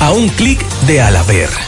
a un clic de Alaver.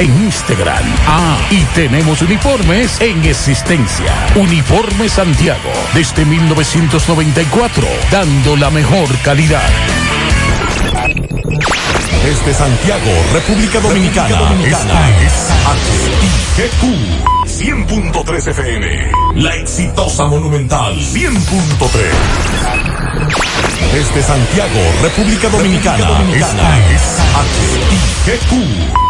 en Instagram. Ah, y tenemos uniformes en existencia. Uniforme Santiago, desde 1994, dando la mejor calidad. Desde Santiago, República Dominicana, Dominicana. Esta es HIGQ 100.3 FM. La exitosa Monumental 100.3. Desde Santiago, República Dominicana, Dominicana. Esta es HIGQ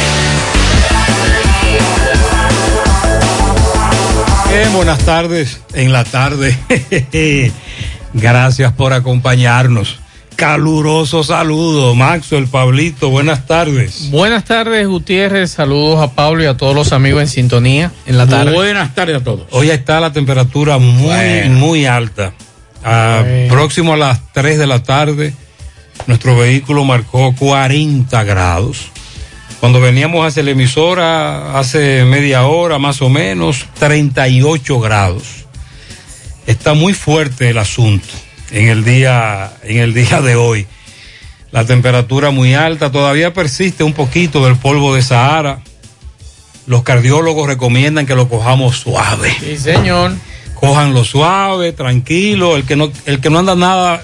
Bien, buenas tardes en la tarde. Gracias por acompañarnos. Caluroso saludo, Maxo, el Pablito, buenas tardes. Buenas tardes, Gutiérrez. Saludos a Pablo y a todos los amigos en sintonía en la tarde. Buenas tardes a todos. Hoy está la temperatura muy, bueno. muy alta. Ah, bueno. Próximo a las 3 de la tarde, nuestro vehículo marcó 40 grados. Cuando veníamos hacia la emisora hace media hora más o menos, 38 grados. Está muy fuerte el asunto en el día, en el día de hoy. La temperatura muy alta, todavía persiste un poquito del polvo de Sahara. Los cardiólogos recomiendan que lo cojamos suave. Sí, señor. Cójanlo suave, tranquilo. El que no, el que no anda nada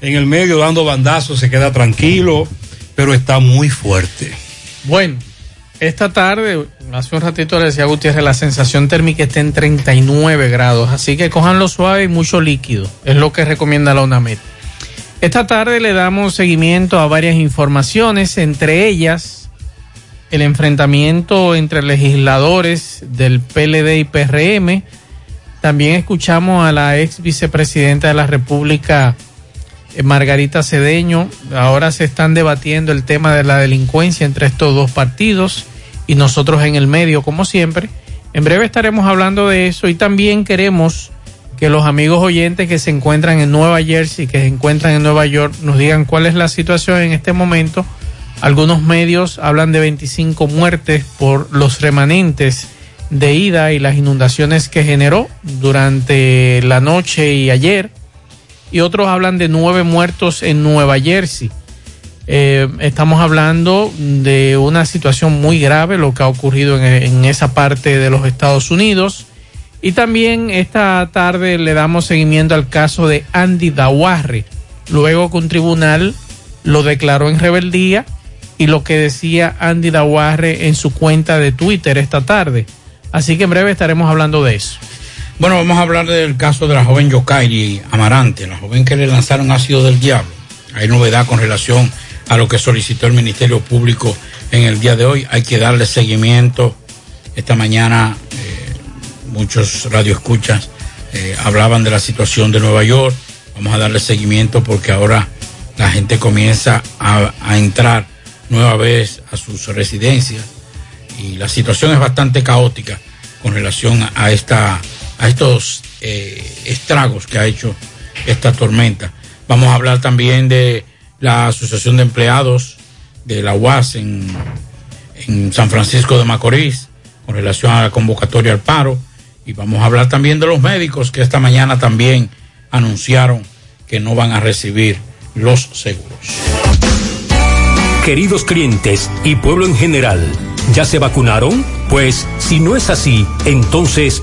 en el medio dando bandazos se queda tranquilo, pero está muy fuerte. Bueno, esta tarde, hace un ratito le decía a Gutiérrez, la sensación térmica está en 39 grados, así que cojanlo suave y mucho líquido, es lo que recomienda la UNAMED. Esta tarde le damos seguimiento a varias informaciones, entre ellas el enfrentamiento entre legisladores del PLD y PRM. También escuchamos a la ex vicepresidenta de la República, Margarita Cedeño. Ahora se están debatiendo el tema de la delincuencia entre estos dos partidos y nosotros en el medio, como siempre. En breve estaremos hablando de eso y también queremos que los amigos oyentes que se encuentran en Nueva Jersey, que se encuentran en Nueva York, nos digan cuál es la situación en este momento. Algunos medios hablan de 25 muertes por los remanentes de ida y las inundaciones que generó durante la noche y ayer y otros hablan de nueve muertos en Nueva Jersey. Eh, estamos hablando de una situación muy grave, lo que ha ocurrido en, en, esa parte de los Estados Unidos. Y también esta tarde le damos seguimiento al caso de Andy Dawarre, luego que un tribunal lo declaró en rebeldía y lo que decía Andy Dawarre en su cuenta de Twitter esta tarde. Así que en breve estaremos hablando de eso. Bueno, vamos a hablar del caso de la joven Yokairi Amarante, la joven que le lanzaron ácido del diablo. Hay novedad con relación a lo que solicitó el Ministerio Público en el día de hoy. Hay que darle seguimiento. Esta mañana eh, muchos radioescuchas eh, hablaban de la situación de Nueva York. Vamos a darle seguimiento porque ahora la gente comienza a, a entrar nueva vez a sus residencias y la situación es bastante caótica con relación a esta a estos eh, estragos que ha hecho esta tormenta. Vamos a hablar también de la Asociación de Empleados de la UAS en, en San Francisco de Macorís con relación a la convocatoria al paro y vamos a hablar también de los médicos que esta mañana también anunciaron que no van a recibir los seguros. Queridos clientes y pueblo en general, ¿ya se vacunaron? Pues si no es así, entonces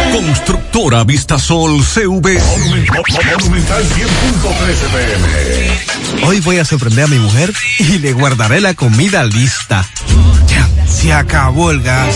Constructora Vista Sol CV. Monumental 100.13 pm. Hoy voy a sorprender a mi mujer y le guardaré la comida lista. Ya, se acabó el gas.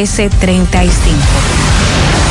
809-736-1335.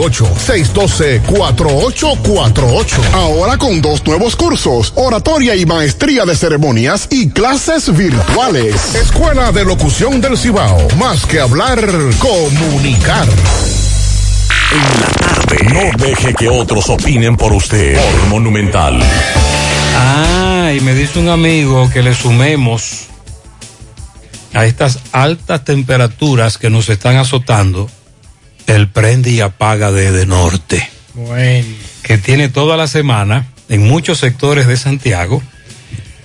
612-4848. Ahora con dos nuevos cursos, oratoria y maestría de ceremonias y clases virtuales. Escuela de Locución del Cibao. Más que hablar, comunicar. En la tarde. No deje que otros opinen por usted. Por Monumental. Ah, y me dice un amigo que le sumemos a estas altas temperaturas que nos están azotando el prende y apaga de, de norte. Bueno. Que tiene toda la semana en muchos sectores de Santiago,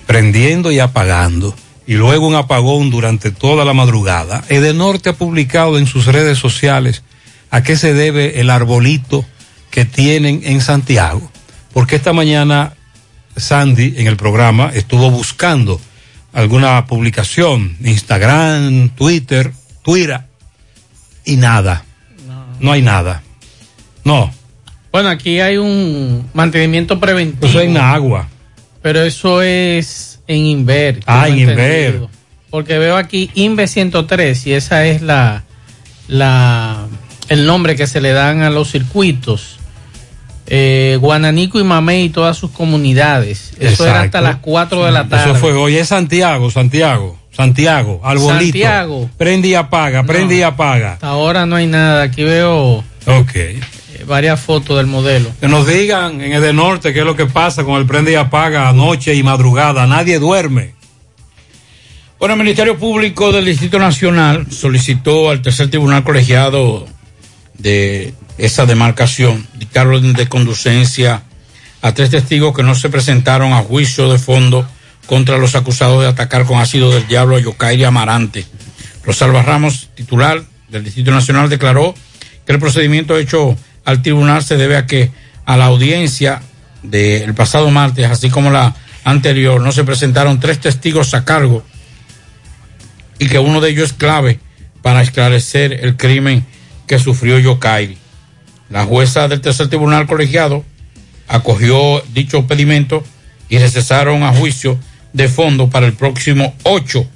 prendiendo y apagando. Y luego un apagón durante toda la madrugada. Norte ha publicado en sus redes sociales a qué se debe el arbolito que tienen en Santiago. Porque esta mañana Sandy en el programa estuvo buscando alguna publicación, Instagram, Twitter, Twitter, y nada no hay nada. No. Bueno, aquí hay un mantenimiento preventivo. Eso es en agua. Pero eso es en Inver. Ah, en Inver. Porque veo aquí Inve 103 y esa es la, la, el nombre que se le dan a los circuitos. Eh, Guananico y Mamey y todas sus comunidades. Eso era hasta las 4 de la tarde. Eso fue hoy, es Santiago, Santiago. Santiago, Arbolito. Santiago. Prende y apaga, prende y apaga. ahora no hay nada. Aquí veo. Ok. Eh, varias fotos del modelo. Que nos digan en el norte qué es lo que pasa con el prende y apaga noche y madrugada. Nadie duerme. Bueno, el Ministerio Público del Distrito Nacional solicitó al tercer tribunal colegiado de esa demarcación dictar orden de conducencia a tres testigos que no se presentaron a juicio de fondo contra los acusados de atacar con ácido del diablo a Yokairi Amarante. Rosalba Ramos, titular del Distrito Nacional, declaró que el procedimiento hecho al tribunal se debe a que a la audiencia del pasado martes, así como la anterior, no se presentaron tres testigos a cargo y que uno de ellos es clave para esclarecer el crimen que sufrió Yokairi. La jueza del tercer tribunal colegiado acogió dicho pedimento y recesaron a juicio de fondo para el próximo 8,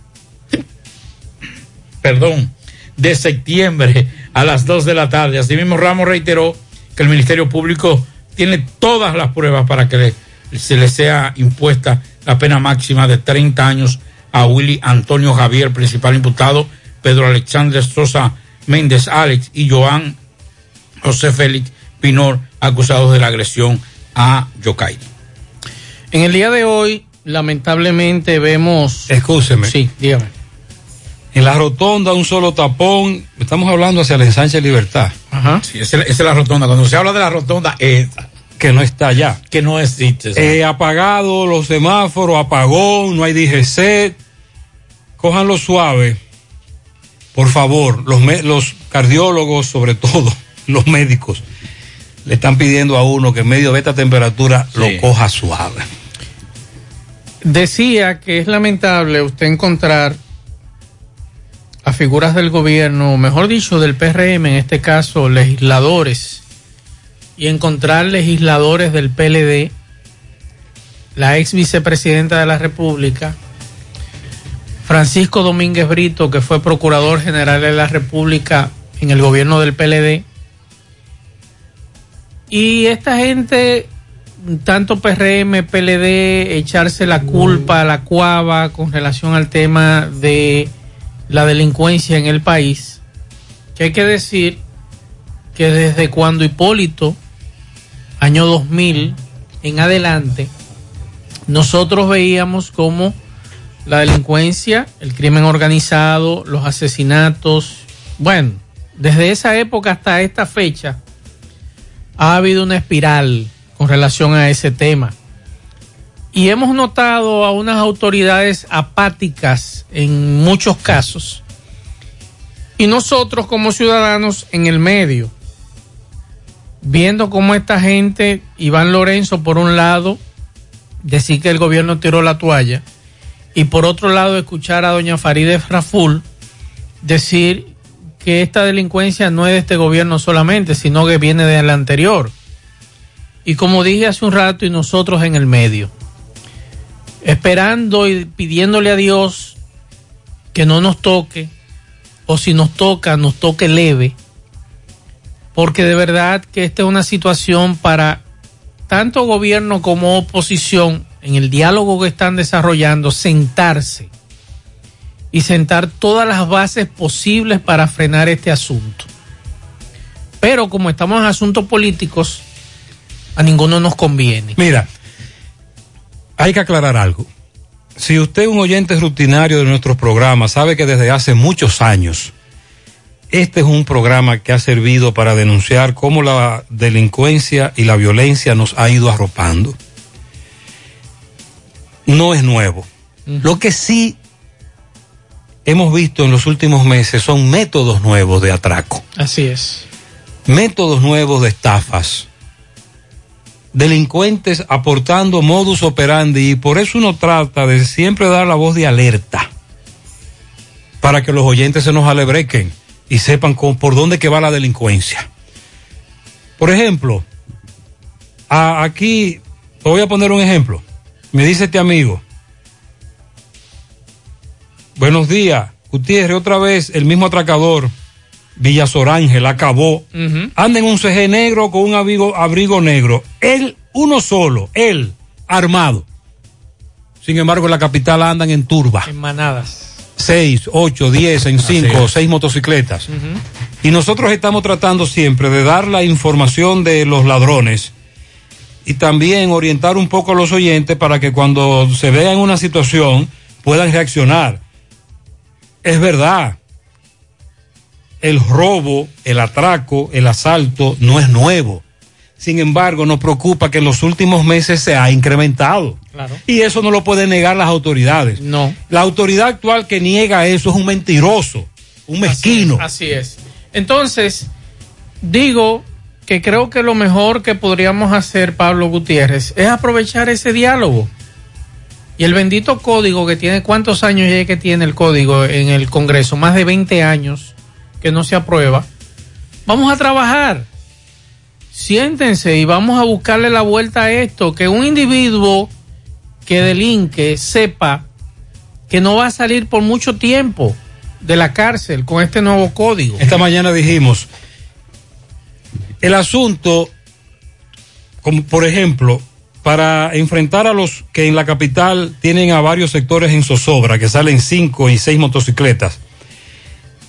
perdón, de septiembre a las 2 de la tarde. Asimismo, Ramos reiteró que el Ministerio Público tiene todas las pruebas para que se le sea impuesta la pena máxima de 30 años a Willy Antonio Javier, principal imputado, Pedro Alexandre Sosa Méndez Alex y Joan José Félix Pinor, acusados de la agresión a Yocay. En el día de hoy, lamentablemente vemos. Escúcheme. Sí, dígame. En la rotonda, un solo tapón. Estamos hablando hacia la ensanche Libertad. Ajá. Sí, esa, es la rotonda. Cuando se habla de la rotonda, es. Que no está allá. Que no existe. Eh, apagado los semáforos, apagón, no hay DGC. Cójanlo suave. Por favor, los, los cardiólogos, sobre todo, los médicos, le están pidiendo a uno que en medio de esta temperatura lo coja suave. Decía que es lamentable usted encontrar a figuras del gobierno, mejor dicho, del PRM, en este caso legisladores, y encontrar legisladores del PLD, la ex vicepresidenta de la República, Francisco Domínguez Brito, que fue procurador general de la República en el gobierno del PLD, y esta gente tanto PRM, PLD, echarse la culpa a la cuava con relación al tema de la delincuencia en el país, que hay que decir que desde cuando Hipólito, año 2000 en adelante, nosotros veíamos como la delincuencia, el crimen organizado, los asesinatos, bueno, desde esa época hasta esta fecha, ha habido una espiral con relación a ese tema. Y hemos notado a unas autoridades apáticas en muchos casos. Y nosotros como ciudadanos en el medio, viendo cómo esta gente, Iván Lorenzo por un lado, decir que el gobierno tiró la toalla, y por otro lado escuchar a doña Faride Raful decir que esta delincuencia no es de este gobierno solamente, sino que viene del anterior. Y como dije hace un rato, y nosotros en el medio, esperando y pidiéndole a Dios que no nos toque, o si nos toca, nos toque leve, porque de verdad que esta es una situación para tanto gobierno como oposición, en el diálogo que están desarrollando, sentarse y sentar todas las bases posibles para frenar este asunto. Pero como estamos en asuntos políticos, a ninguno nos conviene. Mira, hay que aclarar algo. Si usted es un oyente rutinario de nuestros programas, sabe que desde hace muchos años este es un programa que ha servido para denunciar cómo la delincuencia y la violencia nos ha ido arropando. No es nuevo. Lo que sí hemos visto en los últimos meses son métodos nuevos de atraco. Así es. Métodos nuevos de estafas. Delincuentes aportando modus operandi y por eso uno trata de siempre dar la voz de alerta para que los oyentes se nos alebrequen y sepan por dónde que va la delincuencia. Por ejemplo, aquí te voy a poner un ejemplo. Me dice este amigo, Buenos días. Gutiérrez, otra vez el mismo atracador, Villasorángel, acabó. Anda en un CG negro con un abrigo, abrigo negro. Él, uno solo, él, armado. Sin embargo, en la capital andan en turba. En manadas. Seis, ocho, diez, en cinco, seis motocicletas. Y nosotros estamos tratando siempre de dar la información de los ladrones y también orientar un poco a los oyentes para que cuando se vean en una situación puedan reaccionar es verdad. El robo, el atraco, el asalto no es nuevo. Sin embargo, nos preocupa que en los últimos meses se ha incrementado. Y eso no lo pueden negar las autoridades. No. La autoridad actual que niega eso es un mentiroso, un mezquino. así es. Entonces, digo que creo que lo mejor que podríamos hacer, Pablo Gutiérrez, es aprovechar ese diálogo y el bendito código que tiene, ¿cuántos años ya que tiene el código en el Congreso? Más de 20 años que no se aprueba. Vamos a trabajar. Siéntense y vamos a buscarle la vuelta a esto. Que un individuo que delinque sepa que no va a salir por mucho tiempo de la cárcel con este nuevo código. Esta mañana dijimos, el asunto, como por ejemplo, para enfrentar a los que en la capital tienen a varios sectores en zozobra, que salen cinco y seis motocicletas.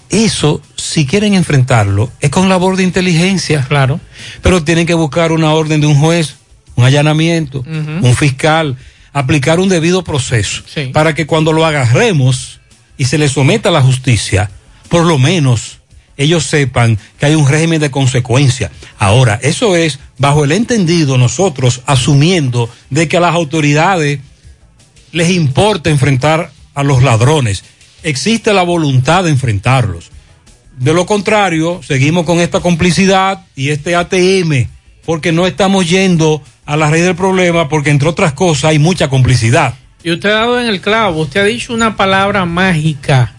Eso, si quieren enfrentarlo, es con labor de inteligencia. Claro. Pero tienen que buscar una orden de un juez, un allanamiento, un fiscal, aplicar un debido proceso. Para que cuando lo agarremos y se le someta a la justicia, por lo menos ellos sepan que hay un régimen de consecuencia. Ahora, eso es bajo el entendido nosotros asumiendo de que a las autoridades les importa enfrentar a los ladrones. Existe la voluntad de enfrentarlos. De lo contrario, seguimos con esta complicidad y este ATM, porque no estamos yendo a la raíz del problema, porque entre otras cosas hay mucha complicidad. Y usted ha dado en el clavo, usted ha dicho una palabra mágica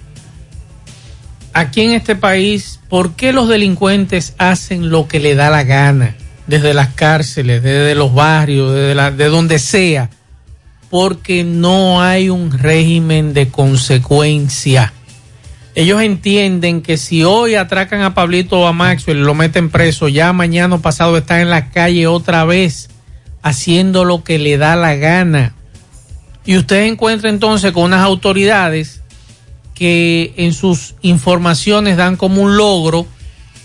aquí en este país, ¿por qué los delincuentes hacen lo que le da la gana? Desde las cárceles, desde los barrios, desde de donde sea. Porque no hay un régimen de consecuencia. Ellos entienden que si hoy atracan a Pablito o a Maxwell y lo meten preso, ya mañana pasado están en la calle otra vez haciendo lo que le da la gana. Y usted encuentra entonces con unas autoridades que en sus informaciones dan como un logro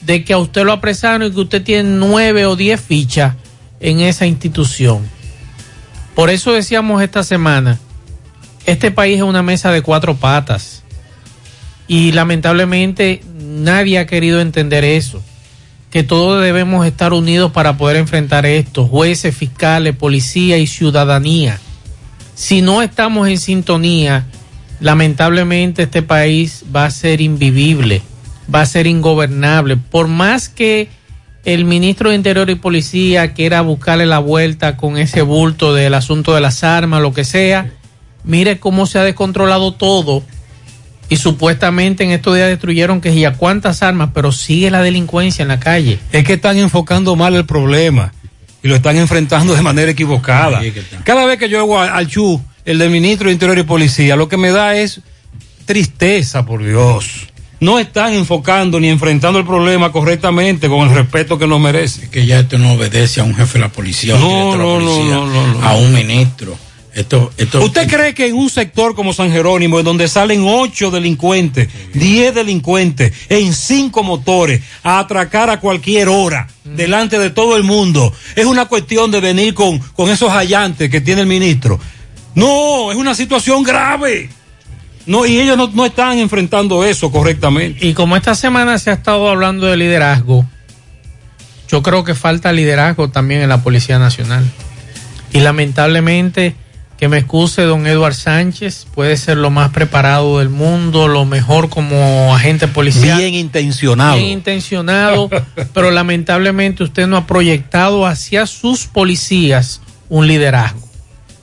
de que a usted lo apresaron y que usted tiene nueve o diez fichas en esa institución. Por eso decíamos esta semana, este país es una mesa de cuatro patas y lamentablemente nadie ha querido entender eso, que todos debemos estar unidos para poder enfrentar esto, jueces, fiscales, policía y ciudadanía. Si no estamos en sintonía, lamentablemente este país va a ser invivible, va a ser ingobernable. Por más que el ministro de Interior y Policía quiera buscarle la vuelta con ese bulto del asunto de las armas, lo que sea, mire cómo se ha descontrolado todo. Y supuestamente en estos días destruyeron que ya cuántas armas, pero sigue la delincuencia en la calle. Es que están enfocando mal el problema y lo están enfrentando de manera equivocada. Cada vez que yo hago al CHU, el del ministro de Interior y Policía, lo que me da es tristeza, por Dios. No están enfocando ni enfrentando el problema correctamente con el respeto que nos merece. Es que ya esto no obedece a un jefe de la policía, a un No, de la policía, no, a un ministro. Esto, esto, ¿Usted cree que en un sector como San Jerónimo, en donde salen ocho delincuentes, diez delincuentes, en cinco motores, a atracar a cualquier hora, delante de todo el mundo, es una cuestión de venir con, con esos hallantes que tiene el ministro? No, es una situación grave. No, y ellos no, no están enfrentando eso correctamente. Y como esta semana se ha estado hablando de liderazgo, yo creo que falta liderazgo también en la Policía Nacional. Y lamentablemente, que me excuse don Eduard Sánchez, puede ser lo más preparado del mundo, lo mejor como agente policial. Bien intencionado. Bien intencionado, pero lamentablemente usted no ha proyectado hacia sus policías un liderazgo.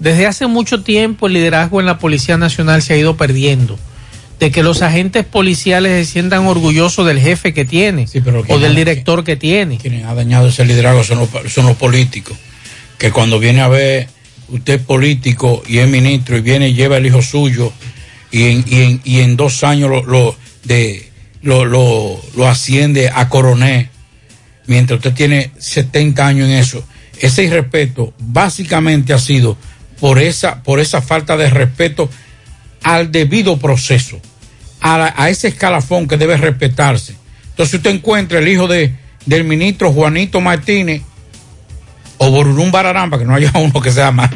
Desde hace mucho tiempo el liderazgo en la Policía Nacional se ha ido perdiendo. De que los agentes policiales se sientan orgullosos del jefe que tiene o del director que tiene. Quienes ha dañado ese liderazgo son los, son los políticos. Que cuando viene a ver, usted es político y es ministro y viene y lleva el hijo suyo y en, y en, y en dos años lo, lo, de, lo, lo, lo asciende a coronel, mientras usted tiene 70 años en eso. Ese irrespeto básicamente ha sido por esa, por esa falta de respeto al debido proceso, a, la- a ese escalafón que debe respetarse. Entonces usted encuentra el hijo de, del ministro Juanito Martínez o Borurum Bararán, para que no haya uno que se llama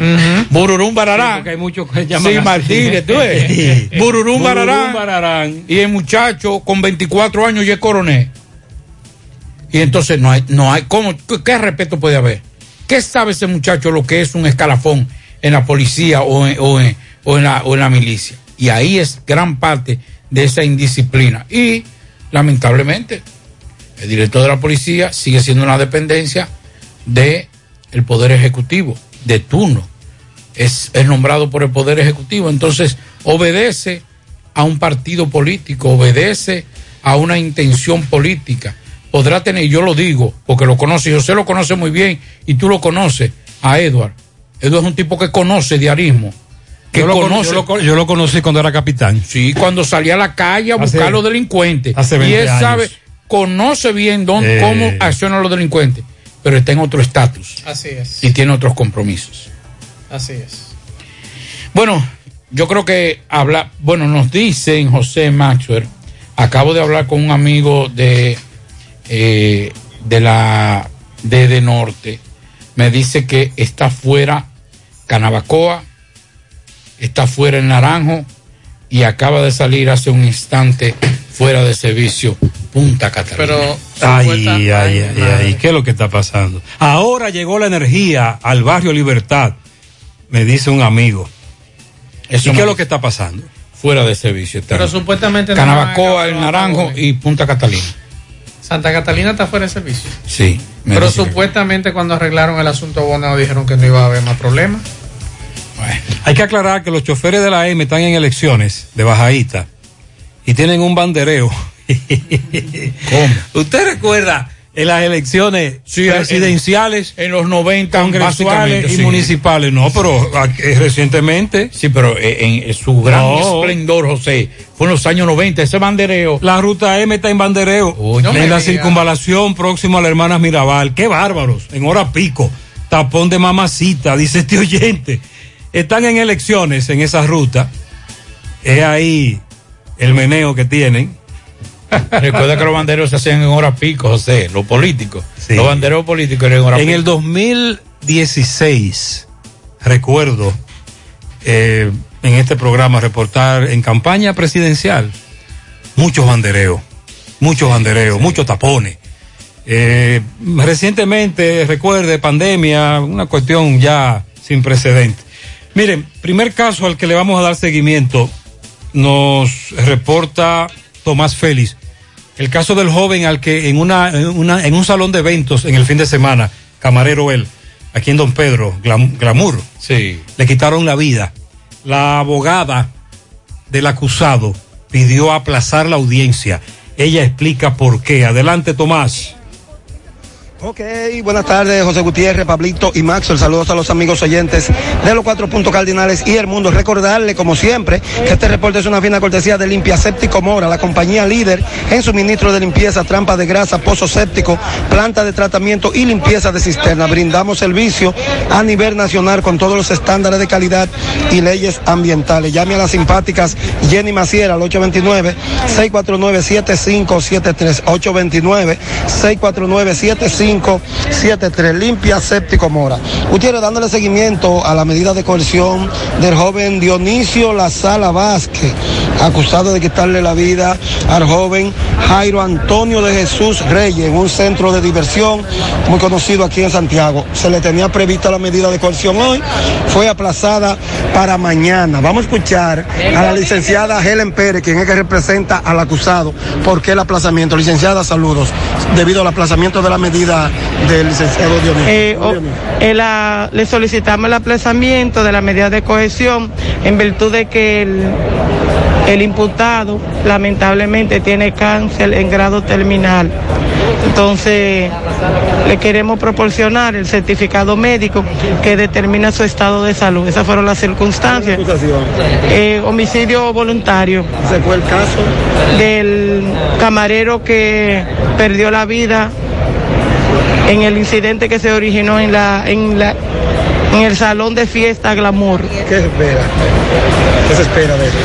Borurum Bararán. porque hay muchos que llaman Sí. Martínez, tú ves. Sí. Bururum Bararán. Bararán. Y el muchacho con 24 años ya es coronel. Y entonces no hay, no hay, ¿cómo, qué, qué respeto puede haber? ¿Qué sabe ese muchacho lo que es un escalafón en la policía o en, o en- o en la, o en la milicia? Y ahí es gran parte de esa indisciplina. Y lamentablemente, el director de la policía sigue siendo una dependencia de el Poder Ejecutivo, de turno. Es, es nombrado por el Poder Ejecutivo, entonces obedece a un partido político, obedece a una intención política. Podrá tener, yo lo digo, porque lo conoce, José lo conoce muy bien, y tú lo conoces, a Edward. Edward es un tipo que conoce diarismo. Que Yo lo, con- conoce, yo, lo, con- yo lo conocí cuando era capitán. Sí, cuando salía a la calle a Hace- buscar a los delincuentes. hace y 20 él años. sabe, conoce bien dónde, Eh. cómo accionan los delincuentes, pero está en otro estatus Así es. y tiene otros compromisos. Así es. Bueno, yo creo que habla, bueno, nos dicen José Maxwell, acabo de hablar con un amigo de, eh, de la de, de Norte, me dice que está fuera Canabacoa, está fuera el Naranjo y acaba de salir hace un instante fuera de servicio Punta Catalina. Pero Ay, ay, ay, ay, ¿qué es lo que está pasando? Ahora llegó la energía al barrio Libertad, me dice un amigo. Eso ¿Y qué es lo que está pasando? fuera de servicio está. Pero supuestamente no Canabacoa, el Naranjo y Punta Catalina. Santa Catalina está fuera de servicio. Sí. Pero que- supuestamente cuando arreglaron el asunto Bonao dijeron que no iba a haber más problemas. Hay que aclarar que los choferes de la M están en elecciones de bajadita y tienen un bandereo. ¿Cómo? ¿Usted recuerda en las elecciones Sí, presidenciales, En los 90, congresuales y sí. municipales? No, pero aquí, recientemente. Sí, pero eh, en, en su gran No. esplendor, José, fue en los años 90, ese bandereo. La ruta M está en bandereo. no me en la circunvalación próximo a la hermana Mirabal. Qué bárbaros. En hora pico. Tapón de mamacita, dice este oyente. Están en elecciones en esa ruta. Es ahí el meneo que tienen. Recuerda que los banderos se hacían en hora pico, José, los políticos. Sí. Los banderos políticos eran en hora En pico. el 2016, recuerdo eh, en este programa reportar en campaña presidencial muchos bandereos, muchos bandereos, muchos tapones. Eh, recientemente, recuerde, pandemia, una cuestión ya sin precedentes. Miren, primer caso al que le vamos a dar seguimiento nos reporta Tomás Félix. El caso del joven al que en, una, en, una, en un salón de eventos en el fin de semana, camarero él, aquí en Don Pedro, Glamour, sí. le quitaron la vida. La abogada del acusado pidió aplazar la audiencia. Ella explica por qué. Adelante, Tomás. Ok, buenas tardes, José Gutiérrez, Pablito y Maxwell. Saludos a los amigos oyentes de los cuatro puntos cardinales y el mundo. Recordarle, como siempre, que este reporte es una fina cortesía de Limpia Séptico Mora, la compañía líder en suministro de limpieza, trampa de grasa, pozo séptico, planta de tratamiento y limpieza de cisterna. Brindamos servicio a nivel nacional con todos los estándares de calidad y leyes ambientales. Llame a las simpáticas Jenny Maciera al 829-649-7573. 829-649-7573. 573, limpia séptico mora. Gutiérrez dándole seguimiento a la medida de coerción del joven Dionisio La Sala Vázquez, acusado de quitarle la vida al joven Jairo Antonio de Jesús Reyes en un centro de diversión muy conocido aquí en Santiago. Se le tenía prevista la medida de coerción hoy, fue aplazada para mañana. Vamos a escuchar a la licenciada Helen Pérez, quien es que representa al acusado. ¿Por qué el aplazamiento? Licenciada, saludos. Debido al aplazamiento de la medida del licenciado Dionisio. Eh, o, a, le solicitamos el aplazamiento de la medida de cohesión en virtud de que el, el imputado lamentablemente tiene cáncer en grado terminal. Entonces, le queremos proporcionar el certificado médico que determina su estado de salud. Esas fueron las circunstancias. Eh, homicidio voluntario. ¿Se fue el caso? Del camarero que perdió la vida en el incidente que se originó en la en la en el salón de fiesta Glamour. ¿Qué espera? ¿Qué se espera de eso?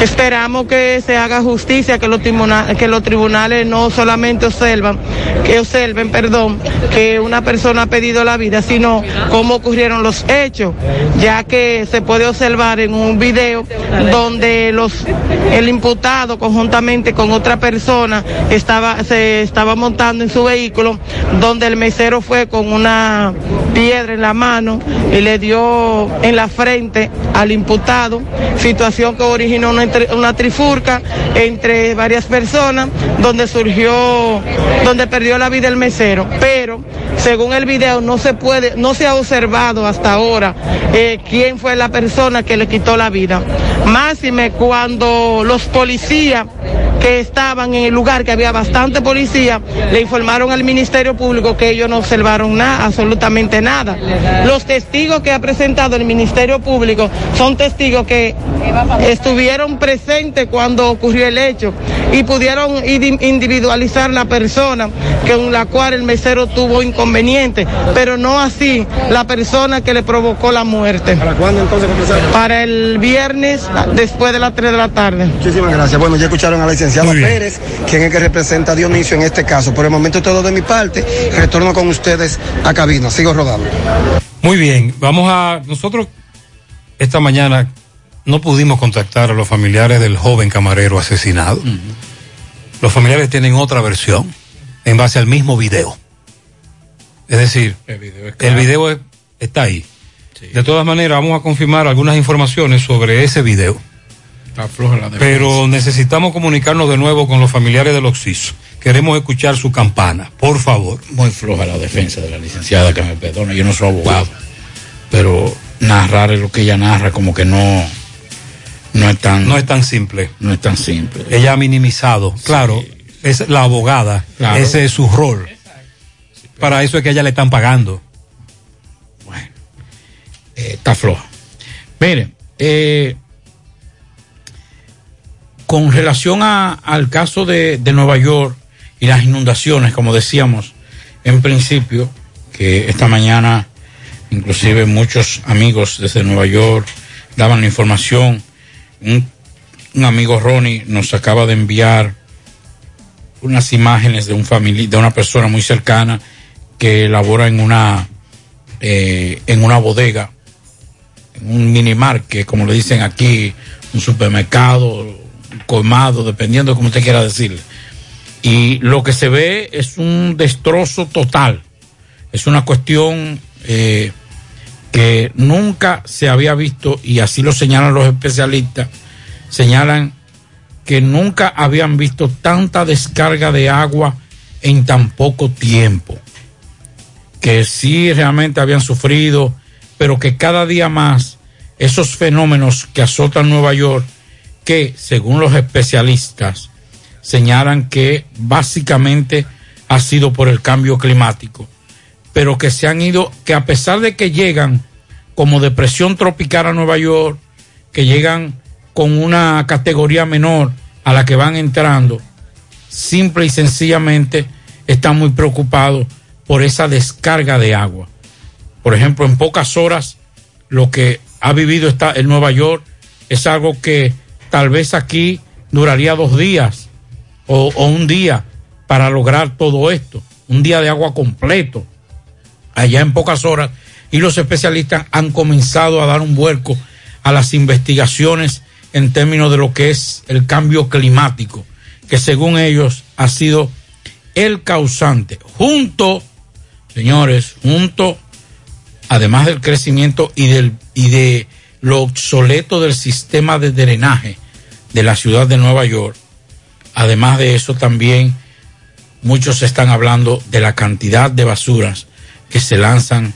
Esperamos que se haga justicia, que los, tribunales, que los tribunales no solamente observan, que observen, perdón, que una persona ha pedido la vida, sino cómo ocurrieron los hechos, ya que se puede observar en un video donde los el imputado conjuntamente con otra persona estaba se estaba montando en su vehículo, donde el mesero fue con una piedra en la mano y le dio en la frente al imputado, situación que originó una, una, trifurca entre varias personas, donde surgió, donde perdió la vida el mesero. Pero, según el video, no se puede, no se ha observado hasta ahora eh, quién fue la persona que le quitó la vida. Máxime cuando los policías que estaban en el lugar, que había bastante policía, le informaron al Ministerio Público que ellos no observaron nada, absolutamente nada. Los testigos que ha presentado el Ministerio Público son testigos que estuvieron presentes cuando ocurrió el hecho y pudieron individualizar la persona con la cual el mesero tuvo inconveniente, pero no así la persona que le provocó la muerte. ¿Para cuándo entonces comenzaron? Para el viernes después de las 3 de la tarde. Muchísimas gracias. Bueno, ya escucharon a la licenciada Pérez, quien es que representa a Dionisio en este caso. Por el momento todo de mi parte. Retorno con ustedes a cabina. Sigo rodando. Muy bien, vamos a. Nosotros esta mañana no pudimos contactar a los familiares del joven camarero asesinado. Uh -huh. Los familiares tienen otra versión en base al mismo video. Es decir, el video, es claro. el video es, está ahí. Sí. De todas maneras, vamos a confirmar algunas informaciones sobre ese video. Pero necesitamos comunicarnos de nuevo con los familiares del Oxiso. Queremos escuchar su campana, por favor. Muy floja la defensa de la licenciada, que me perdone, yo no soy abogado, pero narrar lo que ella narra como que no no es tan no es tan simple. No es tan simple. Ella ha minimizado, sí. claro, es la abogada, claro. ese es su rol. Sí, Para eso es que ella le están pagando. Bueno, eh, está floja. Miren, eh, con relación a, al caso de, Nueva York y las inundaciones, como decíamos en principio, que esta mañana inclusive muchos amigos desde Nueva York daban la información. Un, amigo Ronnie nos acaba de enviar unas imágenes de un de una persona muy cercana que labora en una eh, en una bodega, en un minimarket, como le dicen aquí, un supermercado, colmado, dependiendo de cómo usted quiera decirle. Y lo que se ve es un destrozo total. Es una cuestión eh, que nunca se había visto, y así lo señalan los especialistas, señalan que nunca habían visto tanta descarga de agua en tan poco tiempo, que sí realmente habían sufrido, pero que cada día más esos fenómenos que azotan Nueva York, que según los especialistas señalan que básicamente ha sido por el cambio climático, pero que se han ido, que a pesar de que llegan como depresión tropical a Nueva York, que llegan con una categoría menor a la que van entrando, simple y sencillamente están muy preocupados por esa descarga de agua. Por ejemplo, en pocas horas lo que ha vivido está en Nueva York es algo que tal vez aquí duraría dos días o, un día para lograr todo esto, un día de agua completo, allá en pocas horas, y los especialistas han comenzado a dar un vuelco a las investigaciones en términos de lo que es el cambio climático, que según ellos ha sido el causante, junto, señores, junto, además del crecimiento y, del, y de lo obsoleto del sistema de drenaje de la ciudad de Nueva York, además de eso también muchos están hablando de la cantidad de basuras que se lanzan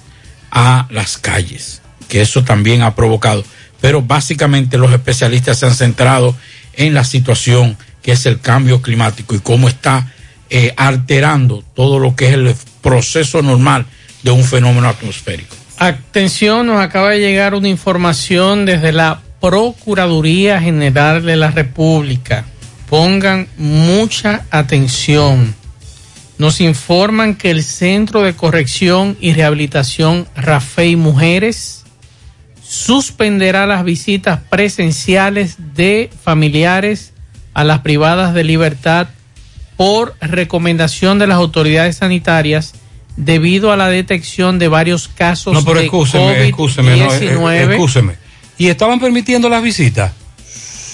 a las calles, que eso también ha provocado. Pero básicamente los especialistas se han centrado en la situación que es el cambio climático y cómo está eh, alterando todo lo que es el proceso normal de un fenómeno atmosférico. Atención, nos acaba de llegar una información desde la Procuraduría General de la República. Pongan mucha atención nos informan que el Centro de Corrección y Rehabilitación Rafael Mujeres suspenderá las visitas presenciales de familiares a las privadas de libertad por recomendación de las autoridades sanitarias debido a la detección de varios casos no, pero de COVID-19. No, eh, ¿Y estaban permitiendo las visitas?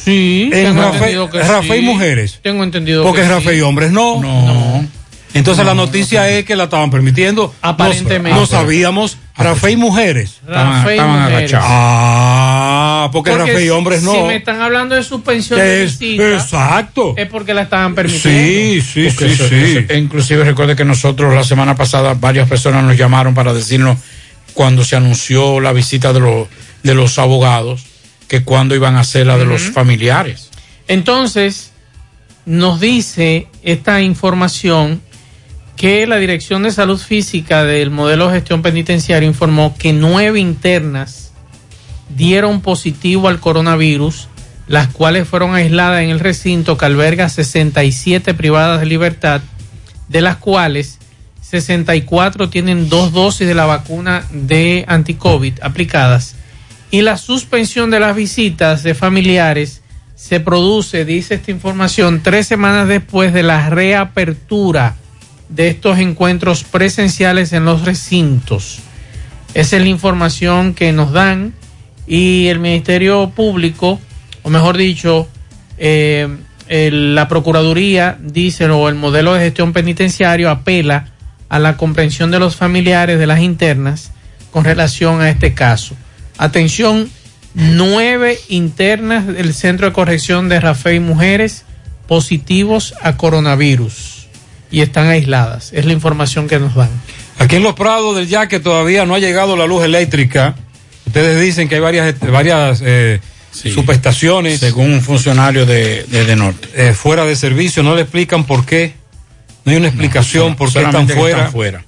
Sí, en Rafael, Mujeres. Tengo entendido Porque Rafael Hombres no. No. Entonces la noticia es que la estaban permitiendo. Aparentemente. No, sabíamos. Rafael Mujeres. Rafael estaban, agachados. Ah, porque, porque Rafael Hombres no. Si me están hablando de suspensión de visita. Exacto. Es porque la estaban permitiendo. Sí, sí, sí, eso, sí. Eso, inclusive recuerde que nosotros la semana pasada varias personas nos llamaron para decirnos cuando se anunció la visita de los, de los abogados que cuando iban a hacer la de uh -huh. los familiares. Entonces, nos dice esta información que la Dirección de Salud Física del modelo de gestión penitenciario informó que nueve internas dieron positivo al coronavirus, las cuales fueron aisladas en el recinto que alberga 67 privadas de libertad, de las cuales 64 tienen dos dosis de la vacuna de anti-COVID aplicadas. Y la suspensión de las visitas de familiares se produce, dice esta información, tres semanas después de la reapertura de estos encuentros presenciales en los recintos. Esa es la información que nos dan y el Ministerio Público, o mejor dicho, eh, la Procuraduría dice, o el modelo de gestión penitenciario apela a la comprensión de los familiares de las internas con relación a este caso. Atención, nueve internas del Centro de Corrección de Rafael Mujeres positivos a coronavirus y están aisladas. Es la información que nos dan. Aquí en los prados del Yaque todavía no ha llegado la luz eléctrica. Ustedes dicen que hay varias, varias eh, sí, subestaciones. Según un funcionario de, de, de Norte. Eh, fuera de servicio. No le explican por qué. No hay una explicación no, por qué están fuera. están fuera.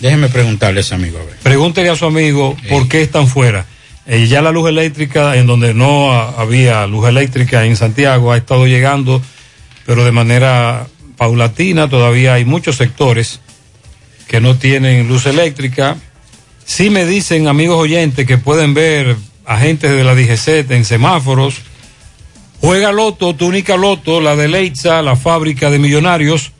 Déjeme preguntarle a ese amigo. A ver. Pregúntele a su amigo Sí. por qué están fuera. Eh, ya la luz eléctrica, en donde no ha- había luz eléctrica en Santiago, ha estado llegando, pero de manera paulatina. Todavía hay muchos sectores que no tienen luz eléctrica. Sí me dicen, amigos oyentes, que pueden ver agentes de la DGC en semáforos. Juega Loto, tu única Loto, la de Leitza, la fábrica de millonarios.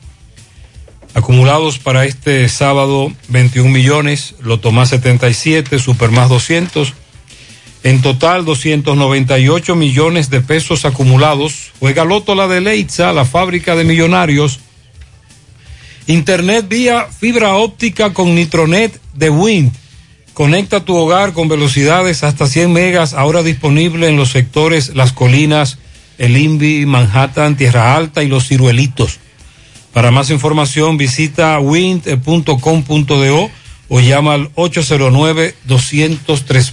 Acumulados para este sábado 21 millones, Loto más 77, Super más 200. En total 298 millones de pesos acumulados. Juega Loto la de Leitza, la fábrica de millonarios. Internet vía fibra óptica con Nitronet de Wind. Conecta tu hogar con velocidades hasta 100 megas, ahora disponible en los sectores Las Colinas, El Invi, Manhattan, Tierra Alta y Los Ciruelitos. Para más información visita wind.com.do o llama al 809-203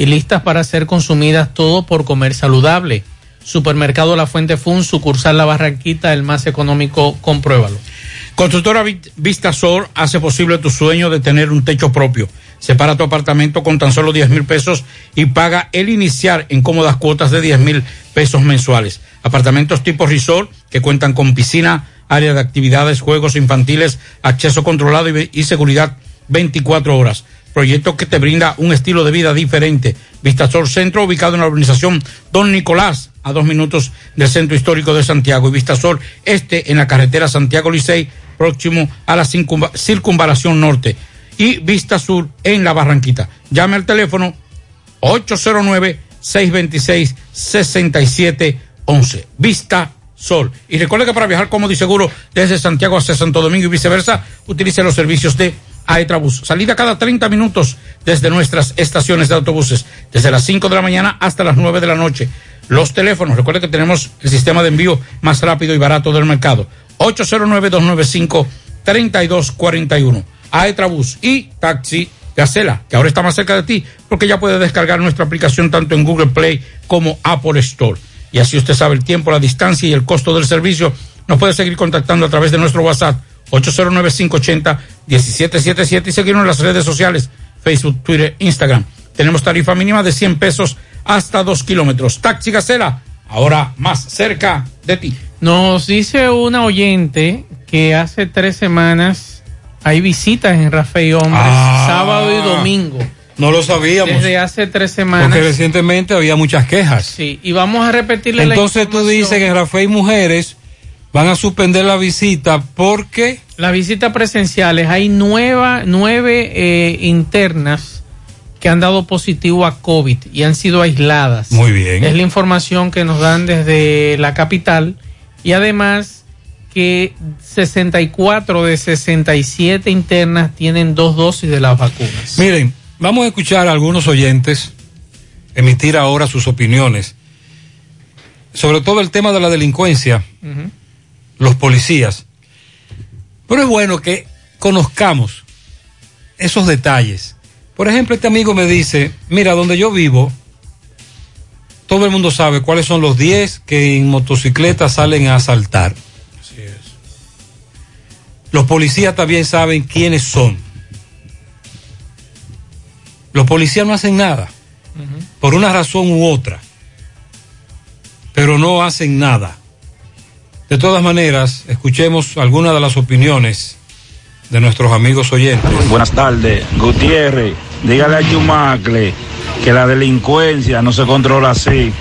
y listas para ser consumidas todo por comer saludable. Supermercado La Fuente Fun, sucursal La Barranquita, el más económico, compruébalo. Constructora Vista Sol hace posible tu sueño de tener un techo propio. Separa tu apartamento con tan solo 10 mil pesos y paga el iniciar en cómodas cuotas de 10 mil pesos mensuales. Apartamentos tipo resort que cuentan con piscina, área de actividades, juegos infantiles, acceso controlado y, y seguridad 24 horas proyecto que te brinda un estilo de vida diferente. Vistasol Centro, ubicado en la urbanización Don Nicolás, a dos minutos del centro histórico de Santiago. Y Vistasol Este, en la carretera Santiago Licey, próximo a la circunvalación norte. Y Vista Sur, en la Barranquita. Llame al teléfono 809-626-6711. Vista Sol. Y recuerde que para viajar cómodo y seguro desde Santiago hacia Santo Domingo y viceversa, utilice los servicios de Aetrabús. Salida cada 30 minutos desde nuestras estaciones de autobuses, desde las 5 de la mañana hasta las 9 de la noche. Los teléfonos, recuerde que tenemos el sistema de envío más rápido y barato del mercado. 809-295-3241. Aetrabús y Taxi Gacela, que ahora está más cerca de ti, porque ya puede descargar nuestra aplicación tanto en Google Play como Apple Store. Y así usted sabe el tiempo, la distancia y el costo del servicio. Nos puede seguir contactando a través de nuestro WhatsApp 809-580-1777 y seguirnos en las redes sociales, Facebook, Twitter, Instagram. Tenemos tarifa mínima de 100 pesos hasta 2 kilómetros. Taxi Gacela, ahora más cerca de ti. Nos dice una oyente que hace tres semanas hay visitas en Rafael Hombres, Ah. sábado y domingo. No lo sabíamos. Desde hace tres semanas. Porque recientemente había muchas quejas. Sí, y vamos a repetirle la Entonces tú dices que en Rafael Mujeres van a suspender la visita porque Las visitas presenciales, hay nueva, nueve eh, internas que han dado positivo a COVID y han sido aisladas. Muy bien. Es la información que nos dan desde la capital y además que 64 de 67 internas tienen dos dosis de las vacunas. Miren, vamos a escuchar a algunos oyentes emitir ahora sus opiniones sobre todo el tema de la delincuencia, Ujú. Los policías. Pero es bueno que conozcamos esos detalles. Por ejemplo, este amigo me dice, mira, donde yo vivo, todo el mundo sabe cuáles son los 10 que en motocicleta salen a asaltar. Los policías también saben quiénes son. Los policías no hacen nada, por una razón u otra, pero no hacen nada. De todas maneras, escuchemos algunas de las opiniones de nuestros amigos oyentes. Buenas tardes, Gutiérrez. Dígale a Yumacle que la delincuencia no se controla así.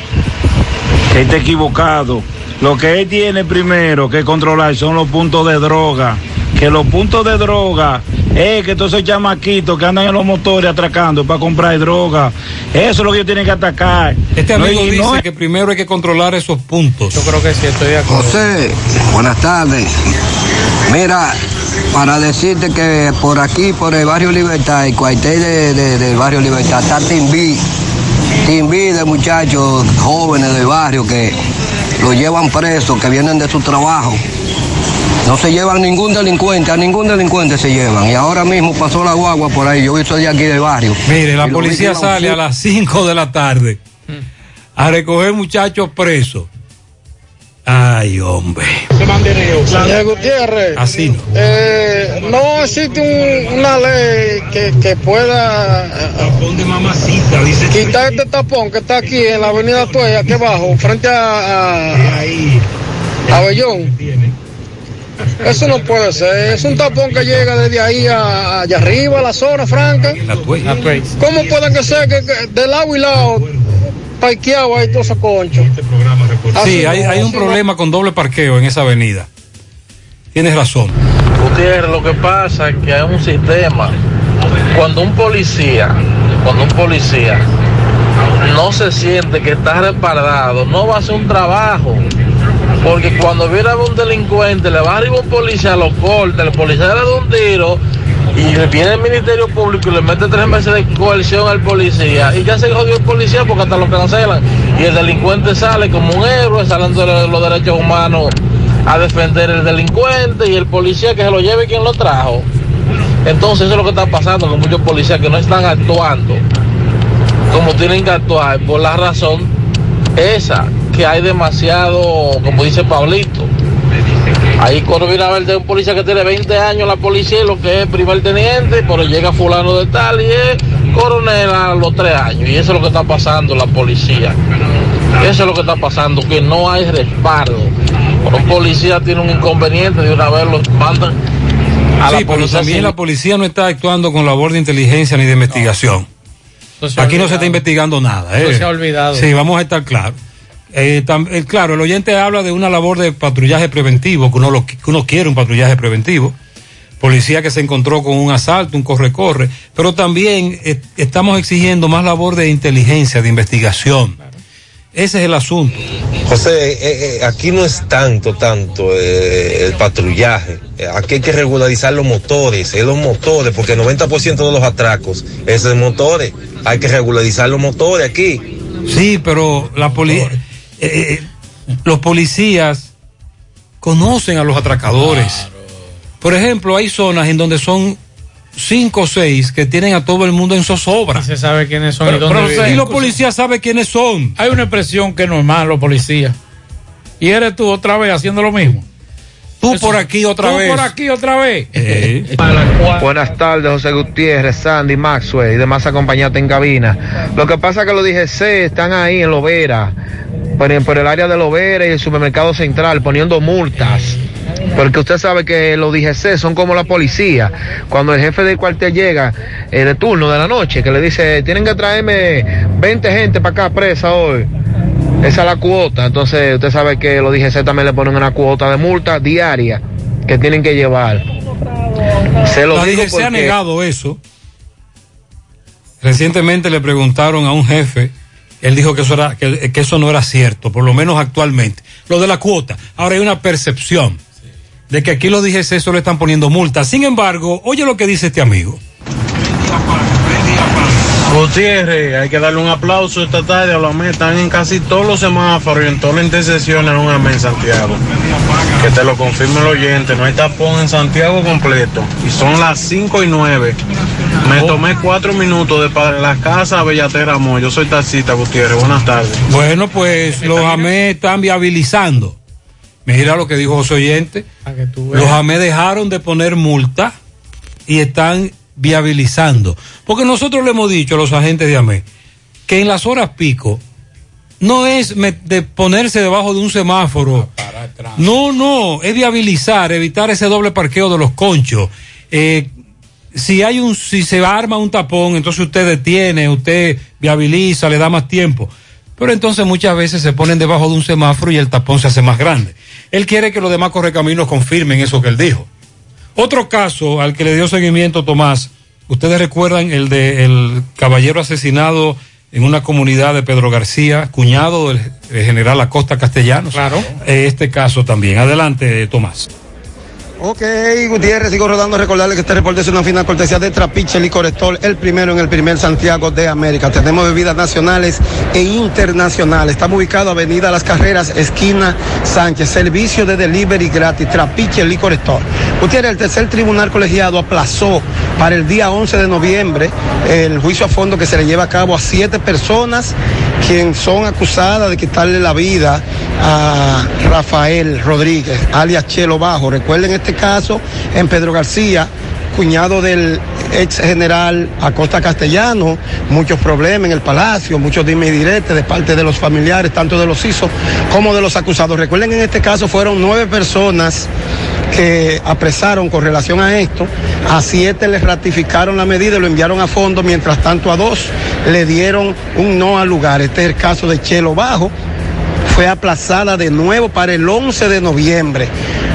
Que está equivocado. Lo que él tiene primero que controlar son los puntos de droga. Que los puntos de droga es que todos esos chamaquitos que andan en los motores atracando para comprar droga. Eso es lo que ellos tienen que atacar. Este No, amigo y dice no es- que primero hay que controlar esos puntos. Yo creo que sí, estoy de acuerdo. José, buenas tardes. Mira, para decirte que por aquí, por el barrio Libertad, el cuartel de, de- del barrio Libertad, está Timbí. Timbí de muchachos jóvenes del barrio que lo llevan presos, que vienen de su trabajo. No se llevan ningún delincuente, a ningún delincuente se llevan. Y ahora mismo pasó la guagua por ahí, yo soy de aquí del barrio. Mire, la policía sale a las 5 de la tarde a recoger muchachos presos. Ay, hombre. Señor Gutiérrez, Así no. eh, no existe un- una ley que, que pueda eh, quitar este tapón que está aquí en la avenida Tuella, aquí abajo, frente a, a, a Bellón. Eso no puede ser. Es un tapón que llega desde ahí a, allá arriba, a la zona franca. ¿Cómo puede que ser que, que de lado y lado, parqueado ahí todo ese concho? Sí, hay, hay un problema con doble parqueo en esa avenida. Tienes razón. Gutiérrez, lo que pasa es que hay un sistema. Cuando un policía, cuando un policía no se siente que está respaldado, no va a hacer un trabajo. Porque cuando viene a un delincuente, le va arriba un policía, lo corta, el policía le da un tiro y le viene el Ministerio Público y le mete tres meses de coerción al policía y ya se jodió el policía porque hasta lo cancelan. Y el delincuente sale como un héroe, saliendo de los derechos humanos a defender el delincuente y el policía que se lo lleve quien lo trajo. Entonces eso es lo que está pasando con muchos policías que no están actuando como tienen que actuar por la razón esa, que hay demasiado, como dice Pablito. Ahí cuando viene a ver de un policía que tiene 20 años la policía y lo que es primer teniente, pero llega fulano de tal y es coronel a los tres años. Y eso es lo que está pasando la policía. Eso es lo que está pasando, que no hay respaldo. Cuando un policía tiene un inconveniente, de una vez lo mandan a sí, la pero policía. también sin- la policía no está actuando con labor de inteligencia ni de investigación. Aquí no se está investigando nada. ¿eh? se ha olvidado. Sí, vamos a estar claros. Eh, tam- eh, claro, el oyente habla de una labor de patrullaje preventivo, que uno, lo, que uno quiere un patrullaje preventivo. Policía que se encontró con un asalto, un corre-corre, pero también eh, estamos exigiendo más labor de inteligencia, de investigación. Ese es el asunto. José, aquí no es tanto, tanto el patrullaje. Aquí hay que regularizar los motores, es los motores, porque el 90% de los atracos es de motores. Hay que regularizar los motores aquí. Sí, pero la poli eh, eh, los policías conocen a los atracadores. Por ejemplo, hay zonas en donde son cinco o seis que tienen a todo el mundo en zozobra. Se sabe quiénes son Pero- y dónde pero Y los policías saben quiénes son. Hay una expresión que no es más, los policías. Y eres tú otra vez haciendo lo mismo. Tú por aquí otra tú vez. por aquí otra vez. Buenas tardes, José Gutiérrez, Sandy, Maxwell y demás acompañantes en cabina. Lo que pasa es que los DGC están ahí en Lovera, por, el- por el área de Lovera y el supermercado central, poniendo multas. Porque usted sabe que los DGC son como la policía. Cuando el jefe del cuartel llega eh, de turno de la noche, que le dice, tienen que traerme 20 gente para acá presa hoy. Esa es la cuota. Entonces usted sabe que los DGC también le ponen una cuota de multa diaria que tienen que llevar. Se lo La digo DGC ha porque- negado eso. Recientemente le preguntaron a un jefe, él dijo que eso, era, que, eso no era cierto, por lo menos actualmente. Lo de la cuota. Ahora hay una percepción de que aquí los DGC solo están poniendo multas. Sin embargo, oye lo que dice este amigo. Gutiérrez, hay que darle un aplauso esta tarde a los AME. Están en casi todos los semáforos y en todas las intersecciones un AME en Santiago. Que te lo confirme el oyente, no hay tapón en Santiago completo. Y son las 5 y 9. Me tomé cuatro minutos de para la casa a Bellaterra Amor. Yo soy taxista, Gutiérrez. Buenas tardes. Bueno, pues los AME están viabilizando. Mira lo que dijo José Oyente. Los AME dejaron de poner multa y están viabilizando. Porque nosotros le hemos dicho a los agentes de AME que en las horas pico no es de ponerse debajo de un semáforo. No, no, es viabilizar, evitar ese doble parqueo de los conchos. Eh, si hay un, si se arma un tapón, entonces usted detiene, usted viabiliza, le da más tiempo. Pero entonces muchas veces se ponen debajo de un semáforo y el tapón se hace más grande. Él quiere que los demás correcaminos confirmen eso que él dijo. Otro caso al que le dio seguimiento Tomás, ustedes recuerdan el de el caballero asesinado en una comunidad de Pedro García, cuñado del del general Acosta Castellanos. Claro. Este caso también. Adelante, Tomás. Ok, Gutiérrez, sigo rodando. Recordarle que este reporte es una final cortesía de Trapiche Licor Store, el primero en el primer Santiago de América. Tenemos bebidas nacionales e internacionales. Estamos ubicados Avenida Las Carreras, esquina Sánchez. Servicio de delivery gratis, Trapiche Licor Store. Gutiérrez, el tercer tribunal colegiado aplazó para el día 11 de noviembre el juicio a fondo que se le lleva a cabo a siete personas quien son acusadas de quitarle la vida a Rafael Rodríguez, alias Chelo Bajo. Recuerden este caso en Pedro García, cuñado del ex general Acosta Castellano, muchos problemas en el palacio, muchos dime y diretes de parte de los familiares, tanto de los ISO como de los acusados. Recuerden en este caso fueron nueve personas que apresaron con relación a esto. A siete les ratificaron la medida y lo enviaron a fondo, mientras tanto a dos le dieron un no al lugar. Este es el caso de Chelo Bajo. Fue aplazada de nuevo para el 11 de noviembre.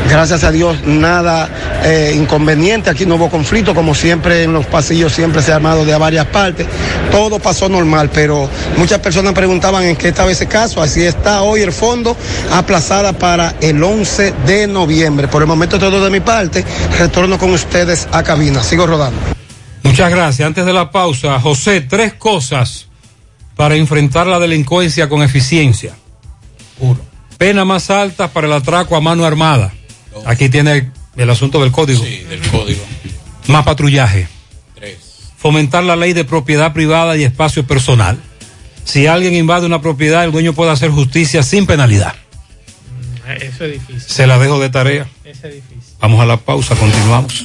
Gracias a Dios, nada eh, inconveniente. Aquí no hubo conflicto, como siempre en los pasillos siempre se ha armado de varias partes. Todo pasó normal, pero muchas personas preguntaban en qué estaba ese caso. Así está hoy el fondo aplazada para el 11 de noviembre. Por el momento todo de mi parte. Retorno con ustedes a cabina. Sigo rodando. Muchas gracias. Antes de la pausa, José, tres cosas para enfrentar la delincuencia con eficiencia. Uno. Pena más alta para el atraco a mano armada. Aquí tiene el asunto del código. Sí, del código. Más patrullaje. Tres. Fomentar la ley de propiedad privada y espacio personal. Si alguien invade una propiedad, el dueño puede hacer justicia sin penalidad. Eso es difícil. Se la dejo de tarea. Eso es difícil. Vamos a la pausa, continuamos.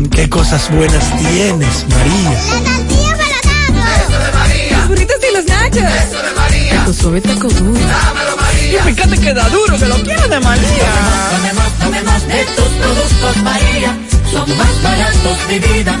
Mmm, qué cosas buenas tienes, María. La tortilla para Eso de María. Los burritos y los nachos. Eso de María. Tu suave taco duro. Dámelo, María. Y fíjate que da duro, que lo quiero de María. Más, dame más de tus productos, María. Son más baratos de vida.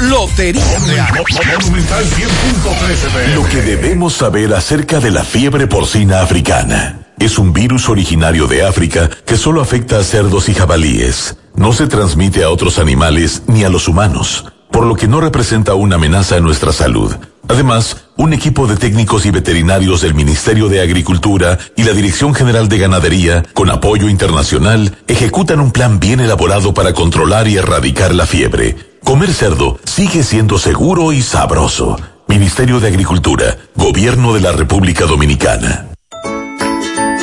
Lotería Real. Monumental 100.13 Lo que debemos saber acerca de la fiebre porcina africana. Es un virus originario de África que solo afecta a cerdos y jabalíes. No se transmite a otros animales ni a los humanos, por lo que no representa una amenaza a nuestra salud. Además, un equipo de técnicos y veterinarios del Ministerio de Agricultura y la Dirección General de Ganadería, con apoyo internacional, ejecutan un plan bien elaborado para controlar y erradicar la fiebre. Comer cerdo sigue siendo seguro y sabroso. Ministerio de Agricultura, Gobierno de la República Dominicana.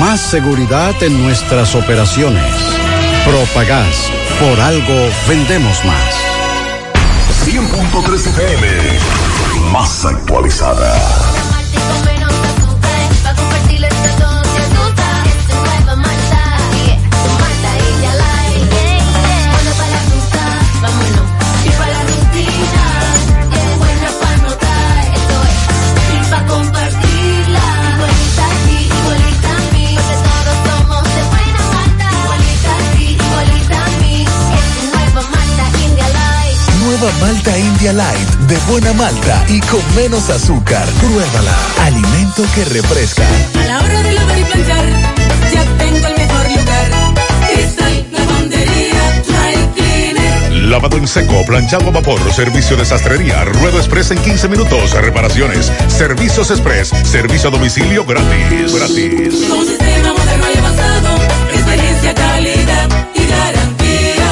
Más seguridad en nuestras operaciones. Propagás. Por algo vendemos más. 100.3 FM. Más actualizada. Malta India Light de buena malta y con menos azúcar. Pruébala. Alimento que refresca. A la hora de lavar y planchar, ya tengo el mejor lugar. Cristal, lavandería, dry cleaner. lavado en seco, planchado a vapor, servicio de sastrería, ruedo express en 15 minutos, reparaciones, servicios express, servicio a domicilio gratis. Gratis. Sistema moderno y avanzado, experiencia, calidad y.